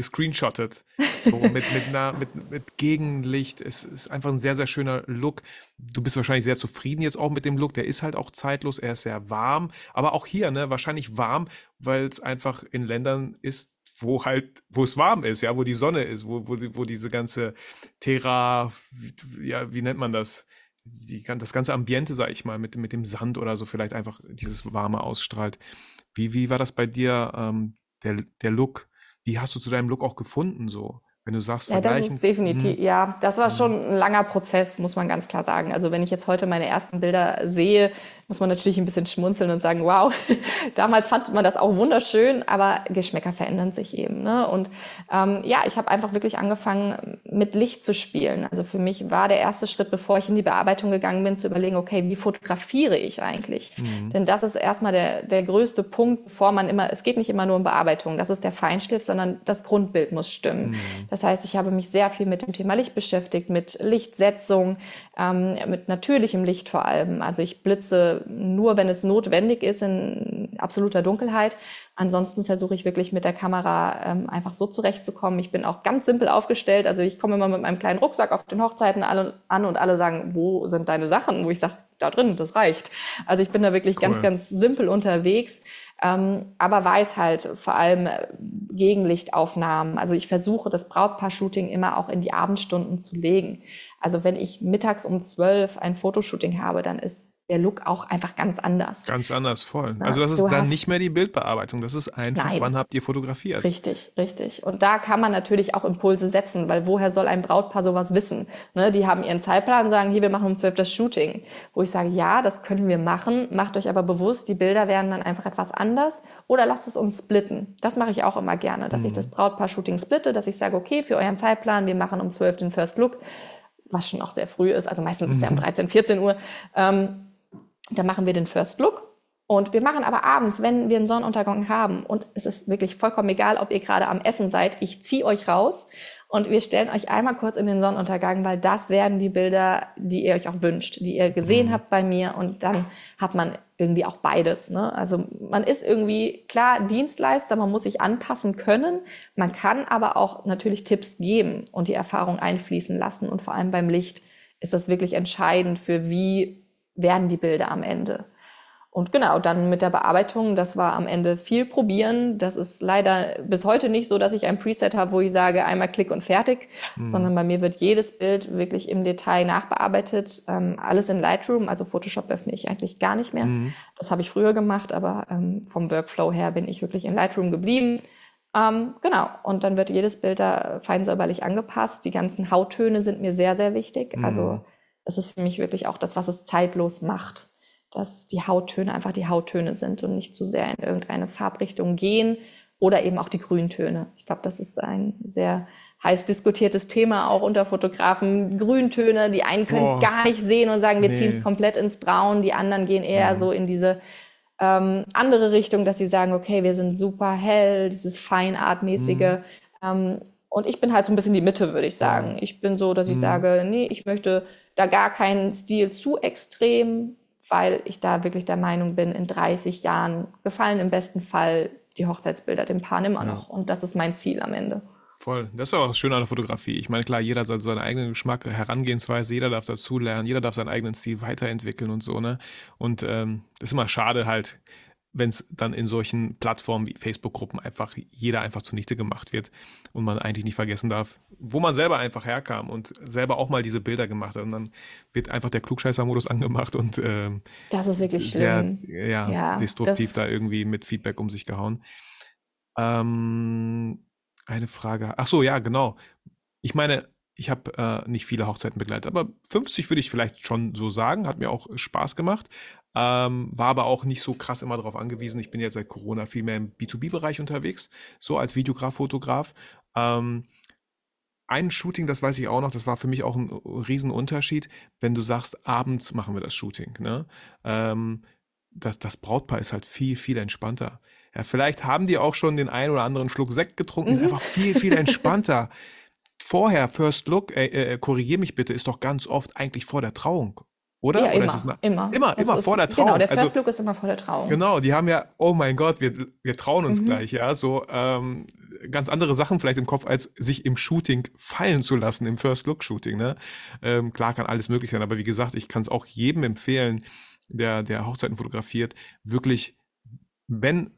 gescreenshottet. So mit, mit, einer, mit, mit Gegenlicht. Es ist einfach ein sehr, sehr schöner Look. Du bist wahrscheinlich sehr zufrieden jetzt auch mit dem Look. Der ist halt auch zeitlos. Er ist sehr warm. Aber auch hier, ne, wahrscheinlich warm, weil es einfach in Ländern ist, wo halt, wo es warm ist, ja, wo die Sonne ist, wo, wo, wo diese ganze Terra, ja, wie nennt man das? Die, das ganze Ambiente, sag ich mal, mit, mit dem Sand oder so vielleicht einfach dieses Warme ausstrahlt. Wie, wie war das bei dir, ähm, der, der Look? Wie hast du zu deinem Look auch gefunden so? Wenn du sagst, ja, das ist definitiv, hm. ja, das war schon ein langer Prozess, muss man ganz klar sagen. Also wenn ich jetzt heute meine ersten Bilder sehe, muss man natürlich ein bisschen schmunzeln und sagen, wow, damals fand man das auch wunderschön, aber Geschmäcker verändern sich eben. Ne? Und ähm, ja, ich habe einfach wirklich angefangen, mit Licht zu spielen. Also für mich war der erste Schritt, bevor ich in die Bearbeitung gegangen bin, zu überlegen, okay, wie fotografiere ich eigentlich? Mhm. Denn das ist erstmal der, der größte Punkt, bevor man immer, es geht nicht immer nur um Bearbeitung, das ist der Feinschliff, sondern das Grundbild muss stimmen. Mhm. Das heißt, ich habe mich sehr viel mit dem Thema Licht beschäftigt, mit Lichtsetzung, ähm, mit natürlichem Licht vor allem. Also ich blitze nur, wenn es notwendig ist, in absoluter Dunkelheit. Ansonsten versuche ich wirklich mit der Kamera ähm, einfach so zurechtzukommen. Ich bin auch ganz simpel aufgestellt. Also ich komme immer mit meinem kleinen Rucksack auf den Hochzeiten alle an und alle sagen, wo sind deine Sachen? Wo ich sage, da drin, das reicht. Also ich bin da wirklich cool. ganz, ganz simpel unterwegs. Ähm, aber weiß halt vor allem äh, Gegenlichtaufnahmen. Also ich versuche das Brautpaar-Shooting immer auch in die Abendstunden zu legen. Also wenn ich mittags um zwölf ein Fotoshooting habe, dann ist der Look auch einfach ganz anders. Ganz anders, voll. Ja, also das ist dann nicht mehr die Bildbearbeitung, das ist einfach, Nein. wann habt ihr fotografiert? Richtig, richtig. Und da kann man natürlich auch Impulse setzen, weil woher soll ein Brautpaar sowas wissen? Ne, die haben ihren Zeitplan und sagen, hier, wir machen um zwölf das Shooting. Wo ich sage, ja, das können wir machen, macht euch aber bewusst, die Bilder werden dann einfach etwas anders oder lasst es uns splitten. Das mache ich auch immer gerne, dass mhm. ich das Brautpaar-Shooting splitte, dass ich sage, okay, für euren Zeitplan, wir machen um zwölf den First Look was schon auch sehr früh ist, also meistens ist es ja um 13, 14 Uhr, ähm, da machen wir den First Look. Und wir machen aber abends, wenn wir einen Sonnenuntergang haben, und es ist wirklich vollkommen egal, ob ihr gerade am Essen seid, ich ziehe euch raus und wir stellen euch einmal kurz in den Sonnenuntergang, weil das werden die Bilder, die ihr euch auch wünscht, die ihr gesehen mhm. habt bei mir. Und dann hat man irgendwie auch beides. Ne? Also man ist irgendwie klar Dienstleister, man muss sich anpassen können. Man kann aber auch natürlich Tipps geben und die Erfahrung einfließen lassen. Und vor allem beim Licht ist das wirklich entscheidend für wie werden die Bilder am Ende. Und genau, dann mit der Bearbeitung, das war am Ende viel probieren. Das ist leider bis heute nicht so, dass ich ein Preset habe, wo ich sage, einmal Klick und fertig, mhm. sondern bei mir wird jedes Bild wirklich im Detail nachbearbeitet. Ähm, alles in Lightroom, also Photoshop öffne ich eigentlich gar nicht mehr. Mhm. Das habe ich früher gemacht, aber ähm, vom Workflow her bin ich wirklich in Lightroom geblieben. Ähm, genau, und dann wird jedes Bild da fein säuberlich angepasst. Die ganzen Hauttöne sind mir sehr, sehr wichtig. Mhm. Also das ist für mich wirklich auch das, was es zeitlos macht dass die Hauttöne einfach die Hauttöne sind und nicht zu sehr in irgendeine Farbrichtung gehen oder eben auch die Grüntöne. Ich glaube, das ist ein sehr heiß diskutiertes Thema auch unter Fotografen. Grüntöne, die einen können es gar nicht sehen und sagen, wir nee. ziehen es komplett ins Braun, die anderen gehen eher mhm. so in diese ähm, andere Richtung, dass sie sagen, okay, wir sind super hell, dieses Feinartmäßige. Mhm. Ähm, und ich bin halt so ein bisschen die Mitte, würde ich sagen. Ich bin so, dass ich mhm. sage, nee, ich möchte da gar keinen Stil zu extrem weil ich da wirklich der Meinung bin, in 30 Jahren gefallen im besten Fall die Hochzeitsbilder dem Paar immer noch. Ja. Und das ist mein Ziel am Ende. Voll. Das ist auch das Schöne an der Fotografie. Ich meine, klar, jeder soll seinen eigenen Geschmack, Herangehensweise, jeder darf dazulernen, jeder darf seinen eigenen Stil weiterentwickeln und so, ne? Und ähm, das ist immer schade halt, wenn es dann in solchen Plattformen wie Facebook-Gruppen einfach jeder einfach zunichte gemacht wird und man eigentlich nicht vergessen darf, wo man selber einfach herkam und selber auch mal diese Bilder gemacht hat. Und dann wird einfach der Klugscheißer-Modus angemacht und ähm, das ist wirklich sehr ja, ja, destruktiv da irgendwie mit Feedback um sich gehauen. Ähm, eine Frage. Ach so, ja, genau. Ich meine, ich habe äh, nicht viele Hochzeiten begleitet, aber 50 würde ich vielleicht schon so sagen. Hat mir auch Spaß gemacht. Ähm, war aber auch nicht so krass immer darauf angewiesen. Ich bin jetzt seit Corona viel mehr im B2B-Bereich unterwegs, so als Videograf, Fotograf. Ähm, ein Shooting, das weiß ich auch noch, das war für mich auch ein Riesenunterschied, wenn du sagst, abends machen wir das Shooting. Ne? Ähm, das, das Brautpaar ist halt viel, viel entspannter. Ja, vielleicht haben die auch schon den einen oder anderen Schluck Sekt getrunken, ist mhm. einfach viel, viel entspannter. Vorher, First Look, äh, äh, korrigier mich bitte, ist doch ganz oft eigentlich vor der Trauung. Oder? Ja, Oder immer, ist immer. Immer, immer vor der Trauung. Genau, der First also, Look ist immer vor der Trauung. Genau, die haben ja, oh mein Gott, wir, wir trauen uns mhm. gleich, ja, so ähm, ganz andere Sachen vielleicht im Kopf, als sich im Shooting fallen zu lassen, im First Look Shooting, ne? Ähm, klar kann alles möglich sein, aber wie gesagt, ich kann es auch jedem empfehlen, der, der Hochzeiten fotografiert, wirklich, wenn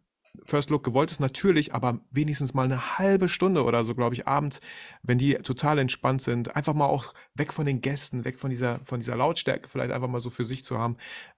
First Look gewollt ist, natürlich, aber wenigstens mal eine halbe Stunde oder so, glaube ich, abends, wenn die total entspannt sind, einfach mal auch weg von den Gästen, weg von dieser, von dieser Lautstärke, vielleicht einfach mal so für sich zu haben.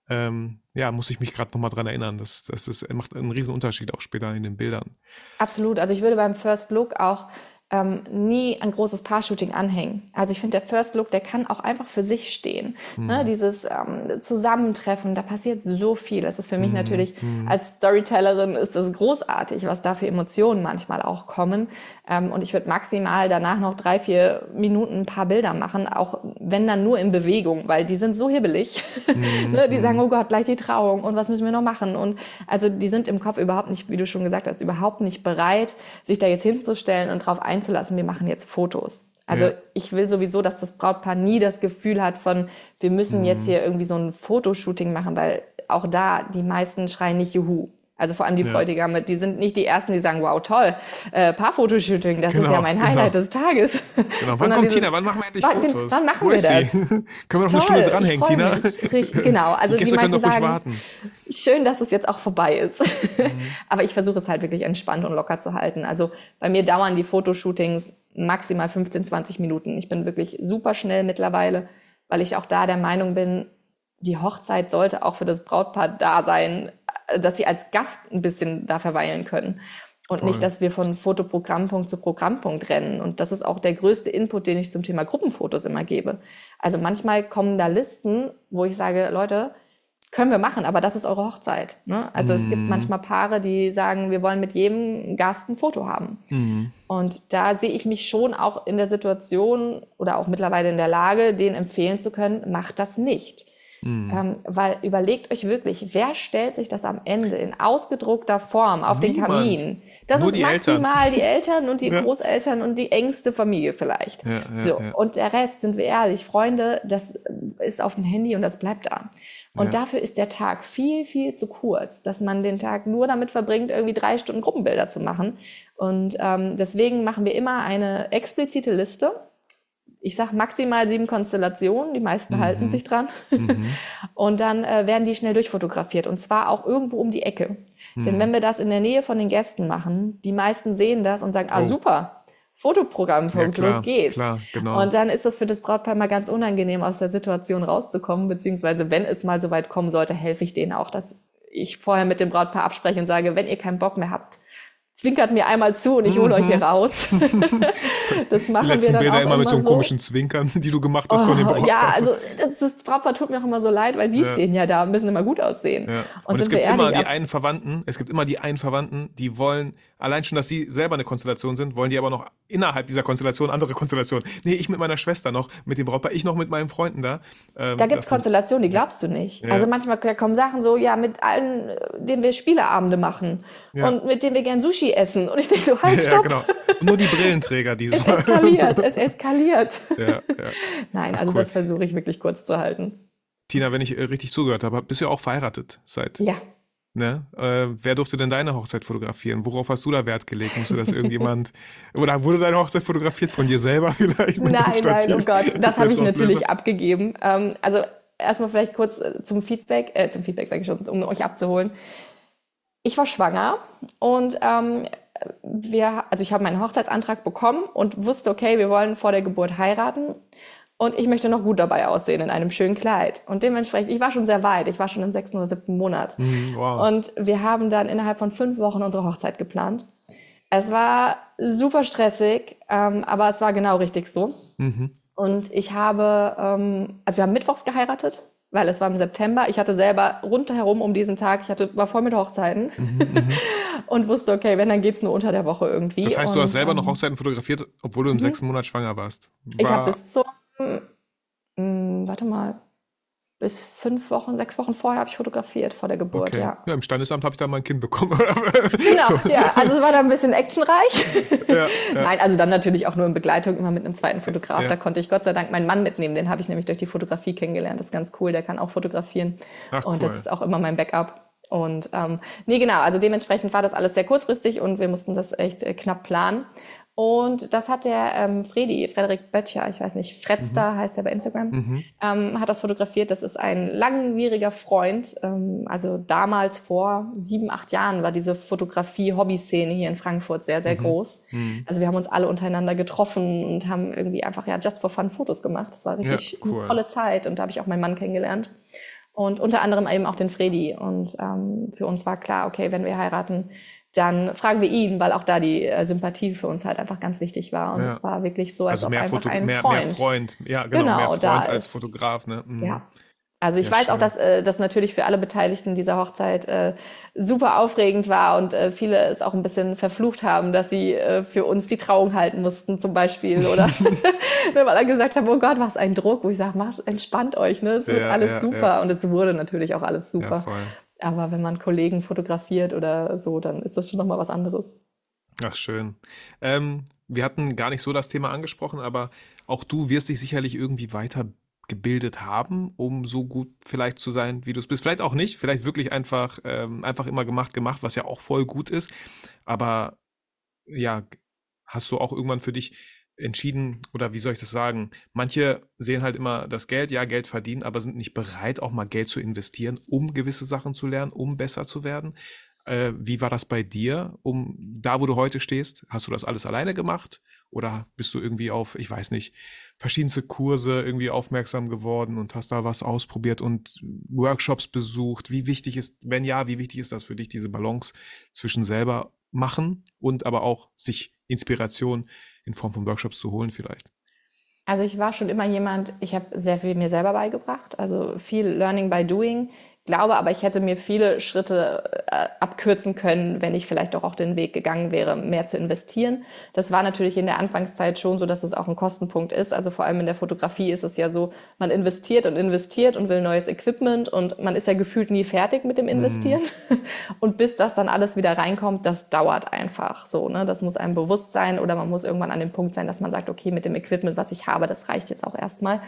Ähm, ja, muss ich mich gerade nochmal dran erinnern. Das, das ist, macht einen riesen Unterschied auch später in den Bildern. Absolut. Also ich würde beim First Look auch ähm, nie ein großes Paar-Shooting anhängen. Also ich finde, der First Look, der kann auch einfach für sich stehen. Mhm. Ne, dieses ähm, Zusammentreffen, da passiert so viel. Das ist für mich mhm. natürlich mhm. als Storytellerin ist das großartig, was da für Emotionen manchmal auch kommen. Ähm, und ich würde maximal danach noch drei, vier Minuten ein paar Bilder machen, auch wenn dann nur in Bewegung, weil die sind so hibbelig. Mhm. ne, die sagen, mhm. oh Gott, gleich die Trauung und was müssen wir noch machen? Und also die sind im Kopf überhaupt nicht, wie du schon gesagt hast, überhaupt nicht bereit, sich da jetzt hinzustellen und drauf einzulassen, wir machen jetzt Fotos. Also ja. ich will sowieso, dass das Brautpaar nie das Gefühl hat von, wir müssen mhm. jetzt hier irgendwie so ein Fotoshooting machen, weil auch da die meisten schreien nicht Juhu. Also vor allem die ja. Bräutigame, die sind nicht die Ersten, die sagen, wow, toll, äh, Paar-Fotoshooting, das genau, ist ja mein Highlight genau. des Tages. Genau, wann kommt Tina, wann machen wir endlich Fotos? Wann machen wir das? Können wir noch toll, eine Stunde dranhängen, Tina? Mich. Genau, also die, die meisten sagen, warten. schön, dass es jetzt auch vorbei ist. Mhm. Aber ich versuche es halt wirklich entspannt und locker zu halten. Also bei mir dauern die Fotoshootings maximal 15, 20 Minuten. Ich bin wirklich super schnell mittlerweile, weil ich auch da der Meinung bin, die Hochzeit sollte auch für das Brautpaar da sein, dass sie als Gast ein bisschen da verweilen können. Und Voll. nicht, dass wir von Fotoprogrammpunkt zu Programmpunkt rennen. Und das ist auch der größte Input, den ich zum Thema Gruppenfotos immer gebe. Also manchmal kommen da Listen, wo ich sage, Leute, können wir machen, aber das ist eure Hochzeit. Ne? Also mm. es gibt mhm. manchmal Paare, die sagen, wir wollen mit jedem Gast ein Foto haben. Mm. Und da sehe ich mich schon auch in der Situation oder auch mittlerweile in der Lage, denen empfehlen zu können, macht das nicht. Mhm. Ähm, weil überlegt euch wirklich, wer stellt sich das am Ende in ausgedruckter Form auf Niemand. den Kamin? Das Nur ist die maximal Eltern. die Eltern und die ja. Großeltern und die engste Familie vielleicht. Ja, ja, so. Und der Rest, sind wir ehrlich, Freunde, das ist auf dem Handy und das bleibt da. Und dafür ist der Tag viel, viel zu kurz, dass man den Tag nur damit verbringt, irgendwie drei Stunden Gruppenbilder zu machen. Und ähm, deswegen machen wir immer eine explizite Liste ich sage maximal sieben Konstellationen, die meisten mhm. halten sich dran. Mhm. Und dann äh, werden die schnell durchfotografiert und zwar auch irgendwo um die Ecke. Mhm. Denn wenn wir das in der Nähe von den Gästen machen, die meisten sehen das und sagen, ah, oh. ah super, Fotoprogramm, Punkt, ja, klar, los geht's. Klar, genau. Und dann ist das für das Brautpaar mal ganz unangenehm, aus der Situation rauszukommen, beziehungsweise wenn es mal so weit kommen sollte, helfe ich denen auch, dass ich vorher mit dem Brautpaar abspreche und sage, wenn ihr keinen Bock mehr habt, zwinkert mir einmal zu und ich hole euch hier mhm. raus. das machen die letzten wir dann Bilder auch immer mit so einem komischen Zwinkern, die du gemacht hast oh, von dem Brautpaar. Ja, also das, das Brautpaar tut mir auch immer so leid, weil die ja. stehen ja da und müssen immer gut aussehen. Ja. Und, und es gibt immer die einen Verwandten, es gibt immer die einen Verwandten, die wollen allein schon, dass sie selber eine Konstellation sind, wollen die aber noch innerhalb dieser Konstellation andere Konstellationen. Nee, ich mit meiner Schwester noch, mit dem Brautpaar, ich noch mit meinen Freunden da. Ähm, da gibt es Konstellationen, die glaubst du nicht. Ja. Also manchmal kommen Sachen so, ja, mit allen, denen wir Spieleabende machen und mit denen wir gern Sushi essen. Und ich denke so, halt, stopp. Ja, genau. Nur die Brillenträger dieses Es eskaliert, es eskaliert. Ja, ja. Nein, Ach, also cool. das versuche ich wirklich kurz zu halten. Tina, wenn ich äh, richtig zugehört habe, bist du ja auch verheiratet seit ja. Ne? Äh, wer durfte denn deine Hochzeit fotografieren? Worauf hast du da Wert gelegt? Musste das irgendjemand oder wurde deine Hochzeit fotografiert von dir selber vielleicht? nein, nein, oh Gott, das habe ich natürlich abgegeben. Ähm, also erstmal vielleicht kurz äh, zum Feedback, äh, zum Feedback sage ich schon, um euch abzuholen. Ich war schwanger und ähm, wir, also ich habe meinen Hochzeitsantrag bekommen und wusste, okay, wir wollen vor der Geburt heiraten. Und ich möchte noch gut dabei aussehen in einem schönen Kleid. Und dementsprechend, ich war schon sehr weit. Ich war schon im sechsten oder siebten Monat. Mhm, wow. Und wir haben dann innerhalb von fünf Wochen unsere Hochzeit geplant. Es war super stressig, ähm, aber es war genau richtig so. Mhm. Und ich habe, ähm, also wir haben mittwochs geheiratet, weil es war im September. Ich hatte selber rundherum um diesen Tag, ich hatte, war voll mit Hochzeiten mhm, mhm. und wusste, okay, wenn, dann geht's nur unter der Woche irgendwie. Das heißt, du hast selber ähm, noch Hochzeiten fotografiert, obwohl du im mhm. sechsten Monat schwanger warst. War ich habe bis zum mh, hm, warte mal, bis fünf Wochen, sechs Wochen vorher habe ich fotografiert vor der Geburt, okay. ja. Ja, im Standesamt habe ich dann mein Kind bekommen. genau, so. ja. Also es war da ein bisschen actionreich. Ja. Nein, also dann natürlich auch nur in Begleitung, immer mit einem zweiten Fotograf. Da konnte ich Gott sei Dank meinen Mann mitnehmen. Den habe ich nämlich durch die Fotografie kennengelernt. Das ist ganz cool, der kann auch fotografieren. Ach, und cool. das ist auch immer mein Backup. Und ähm, nee, genau, also dementsprechend war das alles sehr kurzfristig und wir mussten das echt äh, knapp planen. Und das hat der ähm, Fredi, Frederik Böttcher, ich weiß nicht, Fretzter mhm. heißt er bei Instagram, mhm. ähm, hat das fotografiert. Das ist ein langwieriger Freund. Ähm, also damals vor sieben, acht Jahren war diese Fotografie-Hobby-Szene hier in Frankfurt sehr, sehr mhm. groß. Mhm. Also wir haben uns alle untereinander getroffen und haben irgendwie einfach ja just for fun Fotos gemacht. Das war richtig ja, cool. eine tolle Zeit und da habe ich auch meinen Mann kennengelernt. Und unter anderem eben auch den Fredi. Und ähm, für uns war klar, okay, wenn wir heiraten, dann fragen wir ihn, weil auch da die äh, Sympathie für uns halt einfach ganz wichtig war. Und ja. es war wirklich so, als also ob einfach Foto ein mehr, Freund. Mehr Freund. Ja, genau, genau mehr Freund als Fotograf. Ne? Mhm. Ja. Also ich ja, weiß schön. auch, dass äh, das natürlich für alle Beteiligten dieser Hochzeit äh, super aufregend war und äh, viele es auch ein bisschen verflucht haben, dass sie äh, für uns die Trauung halten mussten zum Beispiel oder weil er gesagt hat, oh Gott, was ein Druck, wo ich sage, macht entspannt euch, ne, es wird ja, alles super und es wurde natürlich auch alles super. Aber wenn man Kollegen fotografiert oder so, dann ist das schon nochmal was anderes. Ach, schön. Ähm, wir hatten gar nicht so das Thema angesprochen, aber auch du wirst dich sicherlich irgendwie weitergebildet haben, um so gut vielleicht zu sein, wie du es bist. Vielleicht auch nicht, vielleicht wirklich einfach, ähm, einfach immer gemacht, gemacht, was ja auch voll gut ist. Aber ja, hast du auch irgendwann für dich entschieden, oder wie soll ich das sagen? Manche sehen halt immer das Geld, ja, Geld verdienen, aber sind nicht bereit, auch mal Geld zu investieren, um gewisse Sachen zu lernen, um besser zu werden. Äh, wie war das bei dir, um da, wo du heute stehst? Hast du das alles alleine gemacht? Oder bist du irgendwie auf, ich weiß nicht, verschiedenste Kurse irgendwie aufmerksam geworden und hast da was ausprobiert und Workshops besucht? Wie wichtig ist, wenn ja, wie wichtig ist das für dich, diese Balance zwischen selber machen und aber auch sich Inspiration in Form von Workshops zu holen vielleicht? Also ich war schon immer jemand, ich habe sehr viel mir selber beigebracht, also viel Learning by Doing glaube aber, ich hätte mir viele Schritte äh, abkürzen können, wenn ich vielleicht doch auch den Weg gegangen wäre, mehr zu investieren. Das war natürlich in der Anfangszeit schon so, dass es auch ein Kostenpunkt ist. Also vor allem in der Fotografie ist es ja so, man investiert und investiert und will neues Equipment und man ist ja gefühlt nie fertig mit dem Investieren. Mhm. Und bis das dann alles wieder reinkommt, das dauert einfach so. Ne? Das muss einem bewusst sein oder man muss irgendwann an dem Punkt sein, dass man sagt, okay, mit dem Equipment, was ich habe, das reicht jetzt auch erstmal,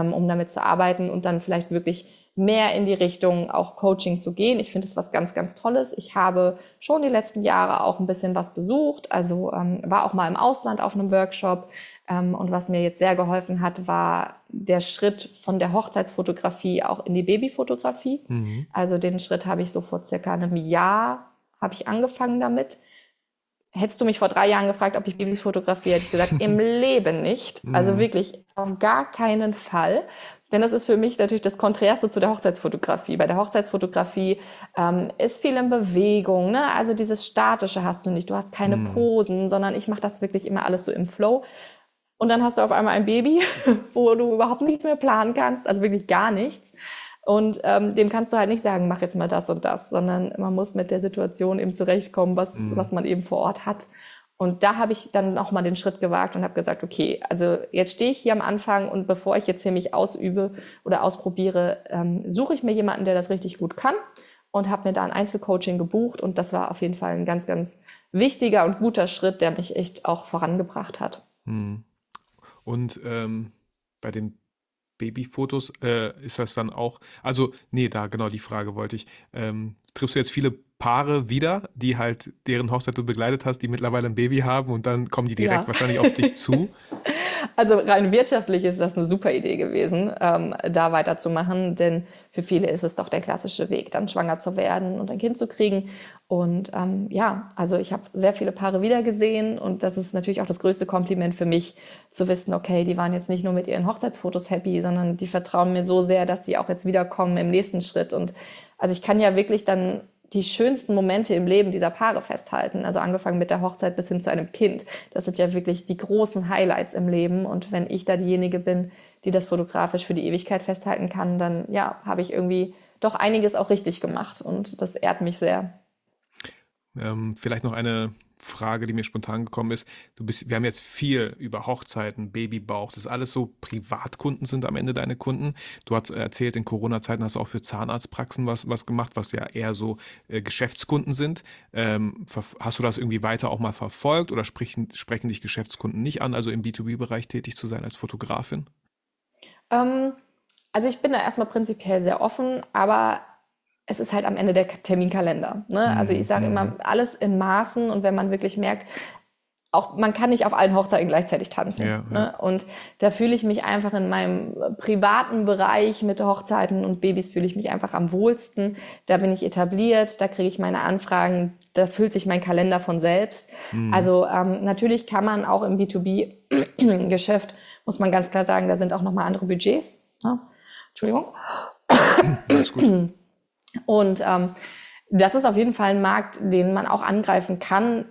um damit zu arbeiten und dann vielleicht wirklich mehr in die Richtung auch Coaching zu gehen. Ich finde es was ganz, ganz Tolles. Ich habe schon die letzten Jahre auch ein bisschen was besucht, also ähm, war auch mal im Ausland auf einem Workshop. Ähm, und was mir jetzt sehr geholfen hat, war der Schritt von der Hochzeitsfotografie auch in die Babyfotografie. Mhm. Also den Schritt habe ich so vor circa einem Jahr habe ich angefangen damit. Hättest du mich vor drei Jahren gefragt, ob ich Babys fotografiere, hätte ich gesagt, im Leben nicht. Also mhm. wirklich auf gar keinen Fall. Denn das ist für mich natürlich das Konträrste zu der Hochzeitsfotografie. Bei der Hochzeitsfotografie ähm, ist viel in Bewegung. Ne? Also dieses Statische hast du nicht. Du hast keine mm. Posen, sondern ich mache das wirklich immer alles so im Flow. Und dann hast du auf einmal ein Baby, wo du überhaupt nichts mehr planen kannst, also wirklich gar nichts. Und ähm, dem kannst du halt nicht sagen, mach jetzt mal das und das, sondern man muss mit der Situation eben zurechtkommen, was, mm. was man eben vor Ort hat. Und da habe ich dann nochmal den Schritt gewagt und habe gesagt, okay, also jetzt stehe ich hier am Anfang und bevor ich jetzt hier mich ausübe oder ausprobiere, ähm, suche ich mir jemanden, der das richtig gut kann und habe mir da ein Einzelcoaching gebucht und das war auf jeden Fall ein ganz, ganz wichtiger und guter Schritt, der mich echt auch vorangebracht hat. Hm. Und ähm, bei den Babyfotos äh, ist das dann auch, also nee, da genau die Frage wollte ich. Ähm, triffst du jetzt viele Paare wieder, die halt deren Hochzeit du begleitet hast, die mittlerweile ein Baby haben und dann kommen die direkt ja. wahrscheinlich auf dich zu? Also rein wirtschaftlich ist das eine super Idee gewesen, ähm, da weiterzumachen, denn für viele ist es doch der klassische Weg, dann schwanger zu werden und ein Kind zu kriegen. Und ähm, ja, also ich habe sehr viele Paare wiedergesehen und das ist natürlich auch das größte Kompliment für mich, zu wissen, okay, die waren jetzt nicht nur mit ihren Hochzeitsfotos happy, sondern die vertrauen mir so sehr, dass sie auch jetzt wiederkommen im nächsten Schritt. Und also ich kann ja wirklich dann die schönsten Momente im Leben dieser Paare festhalten. Also angefangen mit der Hochzeit bis hin zu einem Kind. Das sind ja wirklich die großen Highlights im Leben. Und wenn ich da diejenige bin, die das fotografisch für die Ewigkeit festhalten kann, dann ja, habe ich irgendwie doch einiges auch richtig gemacht. Und das ehrt mich sehr. Ähm, vielleicht noch eine Frage, die mir spontan gekommen ist. Du bist, wir haben jetzt viel über Hochzeiten, Babybauch, das alles so Privatkunden sind am Ende deine Kunden. Du hast erzählt, in Corona-Zeiten hast du auch für Zahnarztpraxen was, was gemacht, was ja eher so äh, Geschäftskunden sind. Ähm, hast du das irgendwie weiter auch mal verfolgt oder sprechen, sprechen dich Geschäftskunden nicht an, also im B2B-Bereich tätig zu sein als Fotografin? Ähm, also ich bin da erstmal prinzipiell sehr offen, aber es ist halt am Ende der Terminkalender. Ne? Also ich sage immer, mhm. alles in Maßen und wenn man wirklich merkt, auch man kann nicht auf allen Hochzeiten gleichzeitig tanzen. Ja, ne? ja. Und da fühle ich mich einfach in meinem privaten Bereich mit Hochzeiten und Babys fühle ich mich einfach am wohlsten. Da bin ich etabliert, da kriege ich meine Anfragen, da füllt sich mein Kalender von selbst. Mhm. Also ähm, natürlich kann man auch im B2B-Geschäft, muss man ganz klar sagen, da sind auch nochmal andere Budgets. Ne? Entschuldigung. Alles gut. Und ähm, das ist auf jeden Fall ein Markt, den man auch angreifen kann.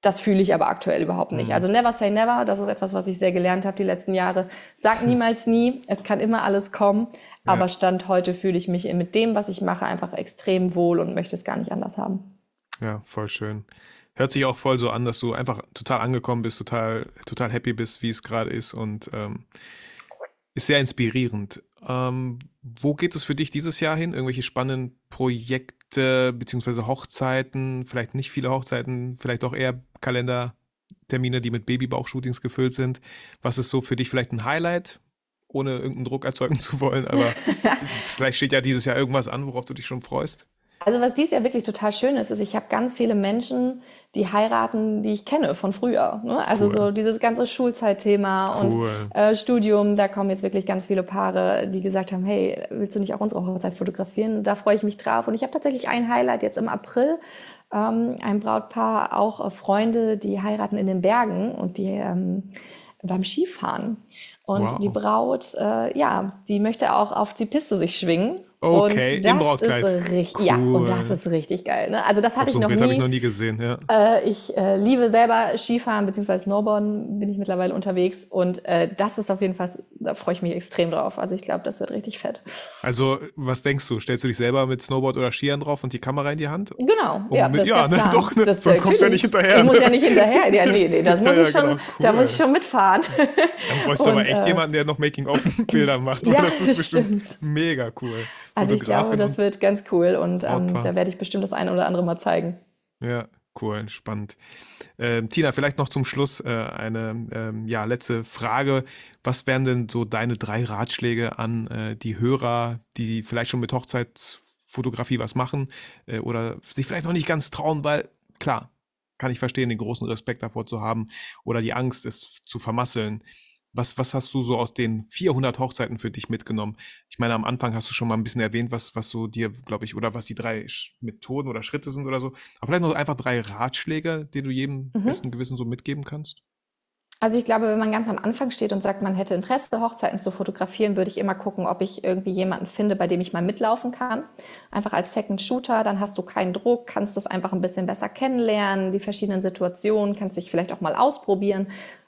Das fühle ich aber aktuell überhaupt nicht. Mhm. Also never say never, das ist etwas, was ich sehr gelernt habe die letzten Jahre. Sag niemals nie, es kann immer alles kommen. Ja. Aber Stand heute fühle ich mich mit dem, was ich mache, einfach extrem wohl und möchte es gar nicht anders haben. Ja, voll schön. Hört sich auch voll so an, dass du einfach total angekommen bist, total, total happy bist, wie es gerade ist und ähm, ist sehr inspirierend. Ähm, wo geht es für dich dieses Jahr hin? Irgendwelche spannenden Projekte beziehungsweise Hochzeiten? Vielleicht nicht viele Hochzeiten, vielleicht auch eher Kalendertermine, die mit Babybauchshootings gefüllt sind. Was ist so für dich vielleicht ein Highlight? Ohne irgendeinen Druck erzeugen zu wollen, aber vielleicht steht ja dieses Jahr irgendwas an, worauf du dich schon freust. Also was dies Jahr wirklich total schön ist, ist, ich habe ganz viele Menschen, die heiraten, die ich kenne von früher. Ne? Also cool. so dieses ganze Schulzeitthema cool. und äh, Studium, da kommen jetzt wirklich ganz viele Paare, die gesagt haben, hey, willst du nicht auch unsere Hochzeit fotografieren? Da freue ich mich drauf. Und ich habe tatsächlich ein Highlight jetzt im April. Ähm, ein Brautpaar, auch äh, Freunde, die heiraten in den Bergen und die ähm, beim Skifahren. Und wow. die Braut, äh, ja, die möchte auch auf die Piste sich schwingen. Okay, und das im Brautkleid. Ist richtig, cool. Ja, und das ist richtig geil. Ne? Also das hatte so ich noch Bild nie. habe ich noch nie gesehen. Ja. Äh, ich äh, liebe selber Skifahren bzw. Snowboarden, bin ich mittlerweile unterwegs. Und äh, das ist auf jeden Fall, da freue ich mich extrem drauf. Also ich glaube, das wird richtig fett. Also was denkst du? Stellst du dich selber mit Snowboard oder Skiern drauf und die Kamera in die Hand? Genau, um ja, mit, ja ne, doch, ne? Das sonst kommst du ja nicht hinterher. Ich muss ja nicht hinterher. Ja, nee, nee, das muss ja, ich schon, genau. cool. da muss ich schon mitfahren. Dann bräuchst du aber echt äh, jemanden, der noch Making-of-Bilder macht. ja, das ist bestimmt stimmt. mega cool. Also ich glaube, das wird ganz cool und ähm, da werde ich bestimmt das eine oder andere mal zeigen. Ja, cool, spannend. Ähm, Tina, vielleicht noch zum Schluss äh, eine ähm, ja, letzte Frage. Was wären denn so deine drei Ratschläge an äh, die Hörer, die vielleicht schon mit Hochzeitsfotografie was machen äh, oder sich vielleicht noch nicht ganz trauen, weil klar, kann ich verstehen, den großen Respekt davor zu haben oder die Angst, es zu vermasseln. Was, was hast du so aus den 400 Hochzeiten für dich mitgenommen? Ich meine, am Anfang hast du schon mal ein bisschen erwähnt, was, was so dir, glaube ich, oder was die drei Methoden oder Schritte sind oder so. Aber vielleicht noch einfach drei Ratschläge, die du jedem mhm. besten Gewissen so mitgeben kannst? Also ich glaube, wenn man ganz am Anfang steht und sagt, man hätte Interesse, Hochzeiten zu fotografieren, würde ich immer gucken, ob ich irgendwie jemanden finde, bei dem ich mal mitlaufen kann. Einfach als Second Shooter, dann hast du keinen Druck, kannst das einfach ein bisschen besser kennenlernen, die verschiedenen Situationen, kannst dich vielleicht auch mal ausprobieren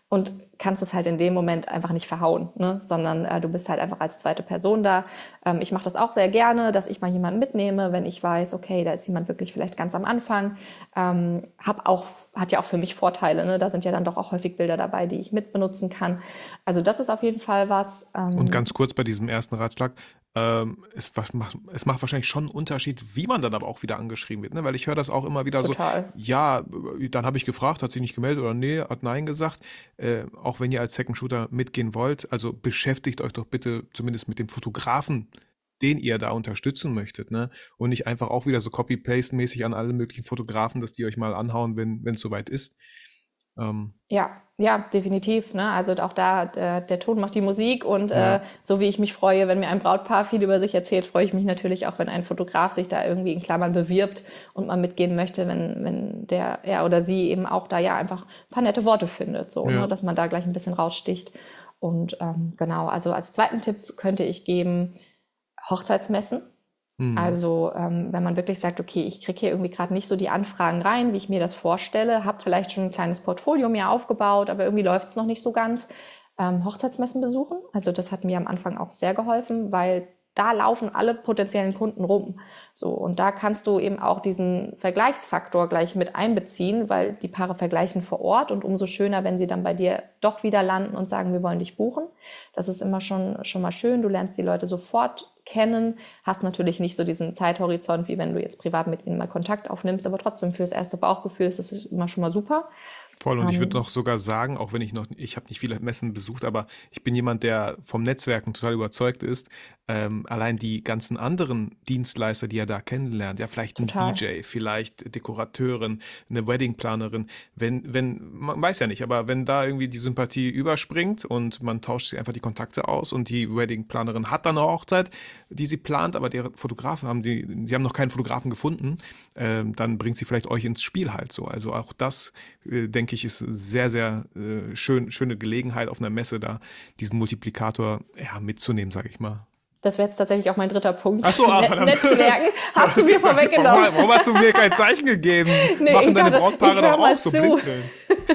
und kannst es halt in dem Moment einfach nicht verhauen, ne? sondern äh, du bist halt einfach als zweite Person da. Ähm, ich mache das auch sehr gerne, dass ich mal jemanden mitnehme, wenn ich weiß, okay, da ist jemand wirklich vielleicht ganz am Anfang. Ähm, hab auch, hat ja auch für mich Vorteile, ne? da sind ja dann doch auch häufig Bilder dabei, die ich mitbenutzen kann. Also das ist auf jeden Fall was. Ähm, Und ganz kurz bei diesem ersten Ratschlag, ähm, es, macht, es macht wahrscheinlich schon einen Unterschied, wie man dann aber auch wieder angeschrieben wird. Ne? Weil ich höre das auch immer wieder Total. so, ja, dann habe ich gefragt, hat sie nicht gemeldet oder nee, hat nein gesagt. Äh, auch wenn ihr als Second Shooter mitgehen wollt, also beschäftigt euch doch bitte zumindest mit dem Fotografen, den ihr da unterstützen möchtet. Ne? Und nicht einfach auch wieder so Copy-Paste-mäßig an alle möglichen Fotografen, dass die euch mal anhauen, wenn es soweit ist. Ähm. Ja, ja, definitiv. Ne? Also auch da, der, der Ton macht die Musik und ja. äh, so wie ich mich freue, wenn mir ein Brautpaar viel über sich erzählt, freue ich mich natürlich auch, wenn ein Fotograf sich da irgendwie in Klammern bewirbt und mal mitgehen möchte, wenn, wenn der er oder sie eben auch da ja einfach ein paar nette Worte findet, so, ja. ne? dass man da gleich ein bisschen raussticht. Und ähm, genau, also als zweiten Tipp könnte ich geben, Hochzeitsmessen. Mhm. Also ähm, wenn man wirklich sagt, okay, ich kriege hier irgendwie gerade nicht so die Anfragen rein, wie ich mir das vorstelle, habe vielleicht schon ein kleines Portfolio mir aufgebaut, aber irgendwie läuft es noch nicht so ganz. Ähm, Hochzeitsmessen besuchen. Also das hat mir am Anfang auch sehr geholfen, weil da laufen alle potenziellen Kunden rum. So, und da kannst du eben auch diesen Vergleichsfaktor gleich mit einbeziehen, weil die Paare vergleichen vor Ort und umso schöner, wenn sie dann bei dir doch wieder landen und sagen, wir wollen dich buchen. Das ist immer schon, schon mal schön. Du lernst die Leute sofort kennen, hast natürlich nicht so diesen Zeithorizont, wie wenn du jetzt privat mit ihnen mal Kontakt aufnimmst, aber trotzdem fürs erste Bauchgefühl ist das immer schon mal super. Voll. Und um, ich würde ähm. noch sogar sagen, auch wenn ich noch, ich habe nicht viele Messen besucht, aber ich bin jemand, der vom Netzwerken total überzeugt ist. Ähm, allein die ganzen anderen Dienstleister, die er da kennenlernt, ja, vielleicht ein total. DJ, vielleicht Dekorateurin, eine Weddingplanerin, wenn, wenn, man weiß ja nicht, aber wenn da irgendwie die Sympathie überspringt und man tauscht sich einfach die Kontakte aus und die Weddingplanerin hat dann eine Hochzeit, die sie plant, aber der Fotografen haben, die, die haben noch keinen Fotografen gefunden, ähm, dann bringt sie vielleicht euch ins Spiel halt so. Also auch das, äh, denke ich, ist sehr, sehr äh, schön, schöne Gelegenheit auf einer Messe da, diesen Multiplikator ja, mitzunehmen, sage ich mal. Das wäre jetzt tatsächlich auch mein dritter Punkt. Ach so, ah, verdammt. Netzwerken hast du mir vorweggenommen. Warum, warum, hast du mir kein Zeichen gegeben? Nee, Machen deine Brautpaare doch auch so blinzeln.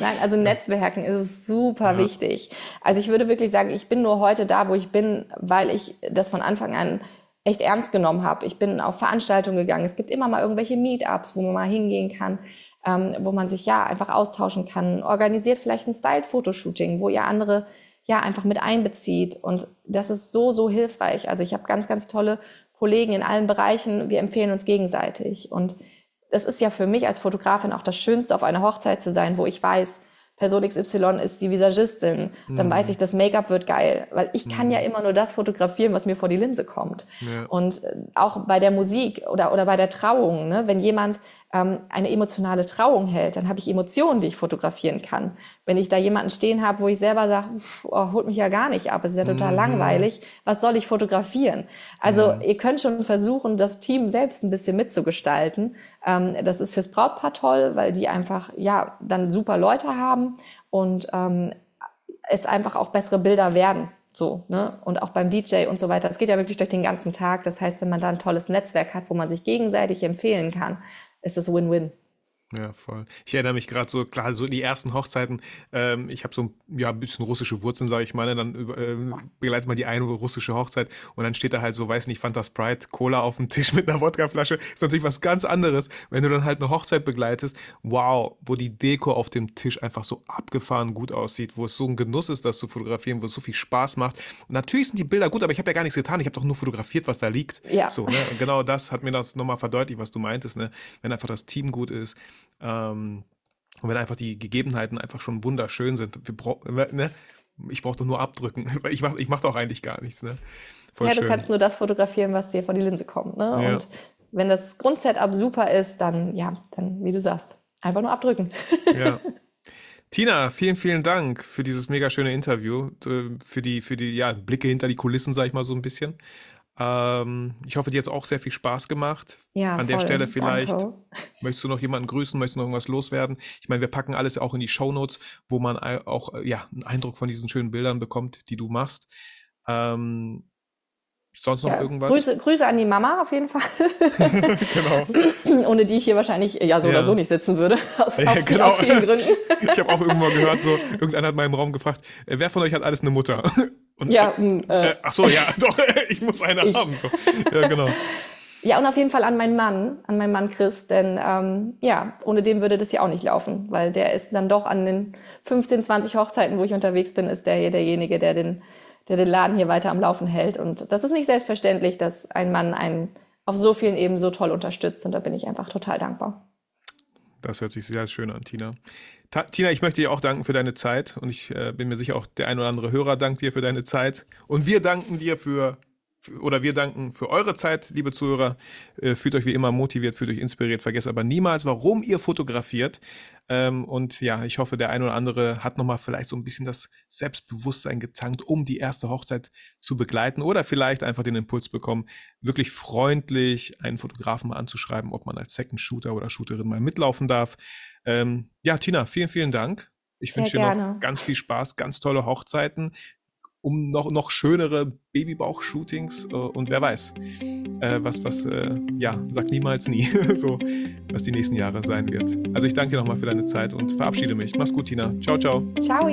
Nein, also Netzwerken ist super ja. wichtig. Also ich würde wirklich sagen, ich bin nur heute da, wo ich bin, weil ich das von Anfang an echt ernst genommen habe. Ich bin auf Veranstaltungen gegangen. Es gibt immer mal irgendwelche Meetups, wo man mal hingehen kann, ähm, wo man sich ja einfach austauschen kann. Organisiert vielleicht ein Style-Fotoshooting, wo ihr andere ja einfach mit einbezieht. Und das ist so, so hilfreich. Also ich habe ganz, ganz tolle Kollegen in allen Bereichen. Wir empfehlen uns gegenseitig. Und das ist ja für mich als Fotografin auch das Schönste, auf einer Hochzeit zu sein, wo ich weiß, Person XY ist die Visagistin, dann mhm. weiß ich, das Make-up wird geil, weil ich kann mhm. ja immer nur das fotografieren, was mir vor die Linse kommt. Ja. Und äh, auch bei der Musik oder, oder bei der Trauung, ne, wenn jemand ähm, eine emotionale Trauung hält, dann habe ich Emotionen, die ich fotografieren kann. Wenn ich da jemanden stehen habe, wo ich selber sage, oh, holt mich ja gar nicht ab, es ist ja total mhm. langweilig, was soll ich fotografieren? Also ja. ihr könnt schon versuchen, das Team selbst ein bisschen mitzugestalten. Ähm, das ist fürs Brautpaar toll, weil die einfach ja dann super Leute haben und ähm, es einfach auch bessere Bilder werden. So, ne? Und auch beim DJ und so weiter. Es geht ja wirklich durch den ganzen Tag. Das heißt, wenn man da ein tolles Netzwerk hat, wo man sich gegenseitig empfehlen kann, ist es Win-Win. Ja, voll. Ich erinnere mich gerade so, klar, so die ersten Hochzeiten, ähm, ich habe so ein, ja, ein bisschen russische Wurzeln, sage ich mal, ne? dann äh, begleitet man die eine russische Hochzeit und dann steht da halt so, weiß nicht, Fanta Sprite, Cola auf dem Tisch mit einer Wodkaflasche. Ist natürlich was ganz anderes, wenn du dann halt eine Hochzeit begleitest. Wow, wo die Deko auf dem Tisch einfach so abgefahren gut aussieht, wo es so ein Genuss ist, das zu fotografieren, wo es so viel Spaß macht. Und natürlich sind die Bilder gut, aber ich habe ja gar nichts getan. Ich habe doch nur fotografiert, was da liegt. Ja. So, ne? Und genau das hat mir das nochmal verdeutlicht, was du meintest, ne? Wenn einfach das Team gut ist, ähm, und wenn einfach die Gegebenheiten einfach schon wunderschön sind. Ne? Ich brauche doch nur abdrücken. Ich mache ich mach doch eigentlich gar nichts. Ne? Voll ja, schön. du kannst nur das fotografieren, was dir vor die Linse kommt. Ne? Ja. Und wenn das Grundsetup super ist, dann, ja, dann, wie du sagst, einfach nur abdrücken. Ja. Tina, vielen, vielen Dank für dieses mega schöne Interview, äh, für die, für die ja, Blicke hinter die Kulissen, sag ich mal so ein bisschen. Ähm, ich hoffe, dir hat es auch sehr viel Spaß gemacht. Ja, An voll. der Stelle vielleicht. Danke. Möchtest du noch jemanden grüßen? Möchtest du noch irgendwas loswerden? Ich meine, wir packen alles auch in die Show Notes, wo man auch ja, einen Eindruck von diesen schönen Bildern bekommt, die du machst. Ähm, sonst noch ja, irgendwas? Grüße, Grüße, an die Mama auf jeden Fall. genau. Ohne die ich hier wahrscheinlich ja so ja. oder so nicht sitzen würde. Aus, ja, aus, genau. aus vielen Gründen. ich habe auch irgendwann gehört, so, irgendeiner hat mal im Raum gefragt, äh, wer von euch hat alles eine Mutter? Und, ja, hm, äh, äh, ach so, ja, doch, ich muss eine ich. haben. So. Ja, genau. Ja, und auf jeden Fall an meinen Mann, an meinen Mann Chris, denn ähm, ja, ohne dem würde das ja auch nicht laufen, weil der ist dann doch an den 15, 20 Hochzeiten, wo ich unterwegs bin, ist der hier derjenige, der den, der den Laden hier weiter am Laufen hält. Und das ist nicht selbstverständlich, dass ein Mann einen auf so vielen Ebenen so toll unterstützt und da bin ich einfach total dankbar. Das hört sich sehr schön an, Tina. Tina, ich möchte dir auch danken für deine Zeit und ich äh, bin mir sicher, auch der ein oder andere Hörer dankt dir für deine Zeit. Und wir danken dir für oder wir danken für eure Zeit, liebe Zuhörer. Äh, fühlt euch wie immer motiviert, fühlt euch inspiriert. Vergesst aber niemals, warum ihr fotografiert. Ähm, und ja, ich hoffe, der ein oder andere hat nochmal vielleicht so ein bisschen das Selbstbewusstsein getankt, um die erste Hochzeit zu begleiten oder vielleicht einfach den Impuls bekommen, wirklich freundlich einen Fotografen mal anzuschreiben, ob man als Second Shooter oder Shooterin mal mitlaufen darf. Ähm, ja, Tina, vielen, vielen Dank. Ich wünsche dir noch ganz viel Spaß, ganz tolle Hochzeiten um noch, noch schönere Babybauch-Shootings äh, und wer weiß, äh, was, was, äh, ja, sag niemals nie, so, was die nächsten Jahre sein wird. Also ich danke dir nochmal für deine Zeit und verabschiede mich. Mach's gut, Tina. Ciao, ciao. Ciao.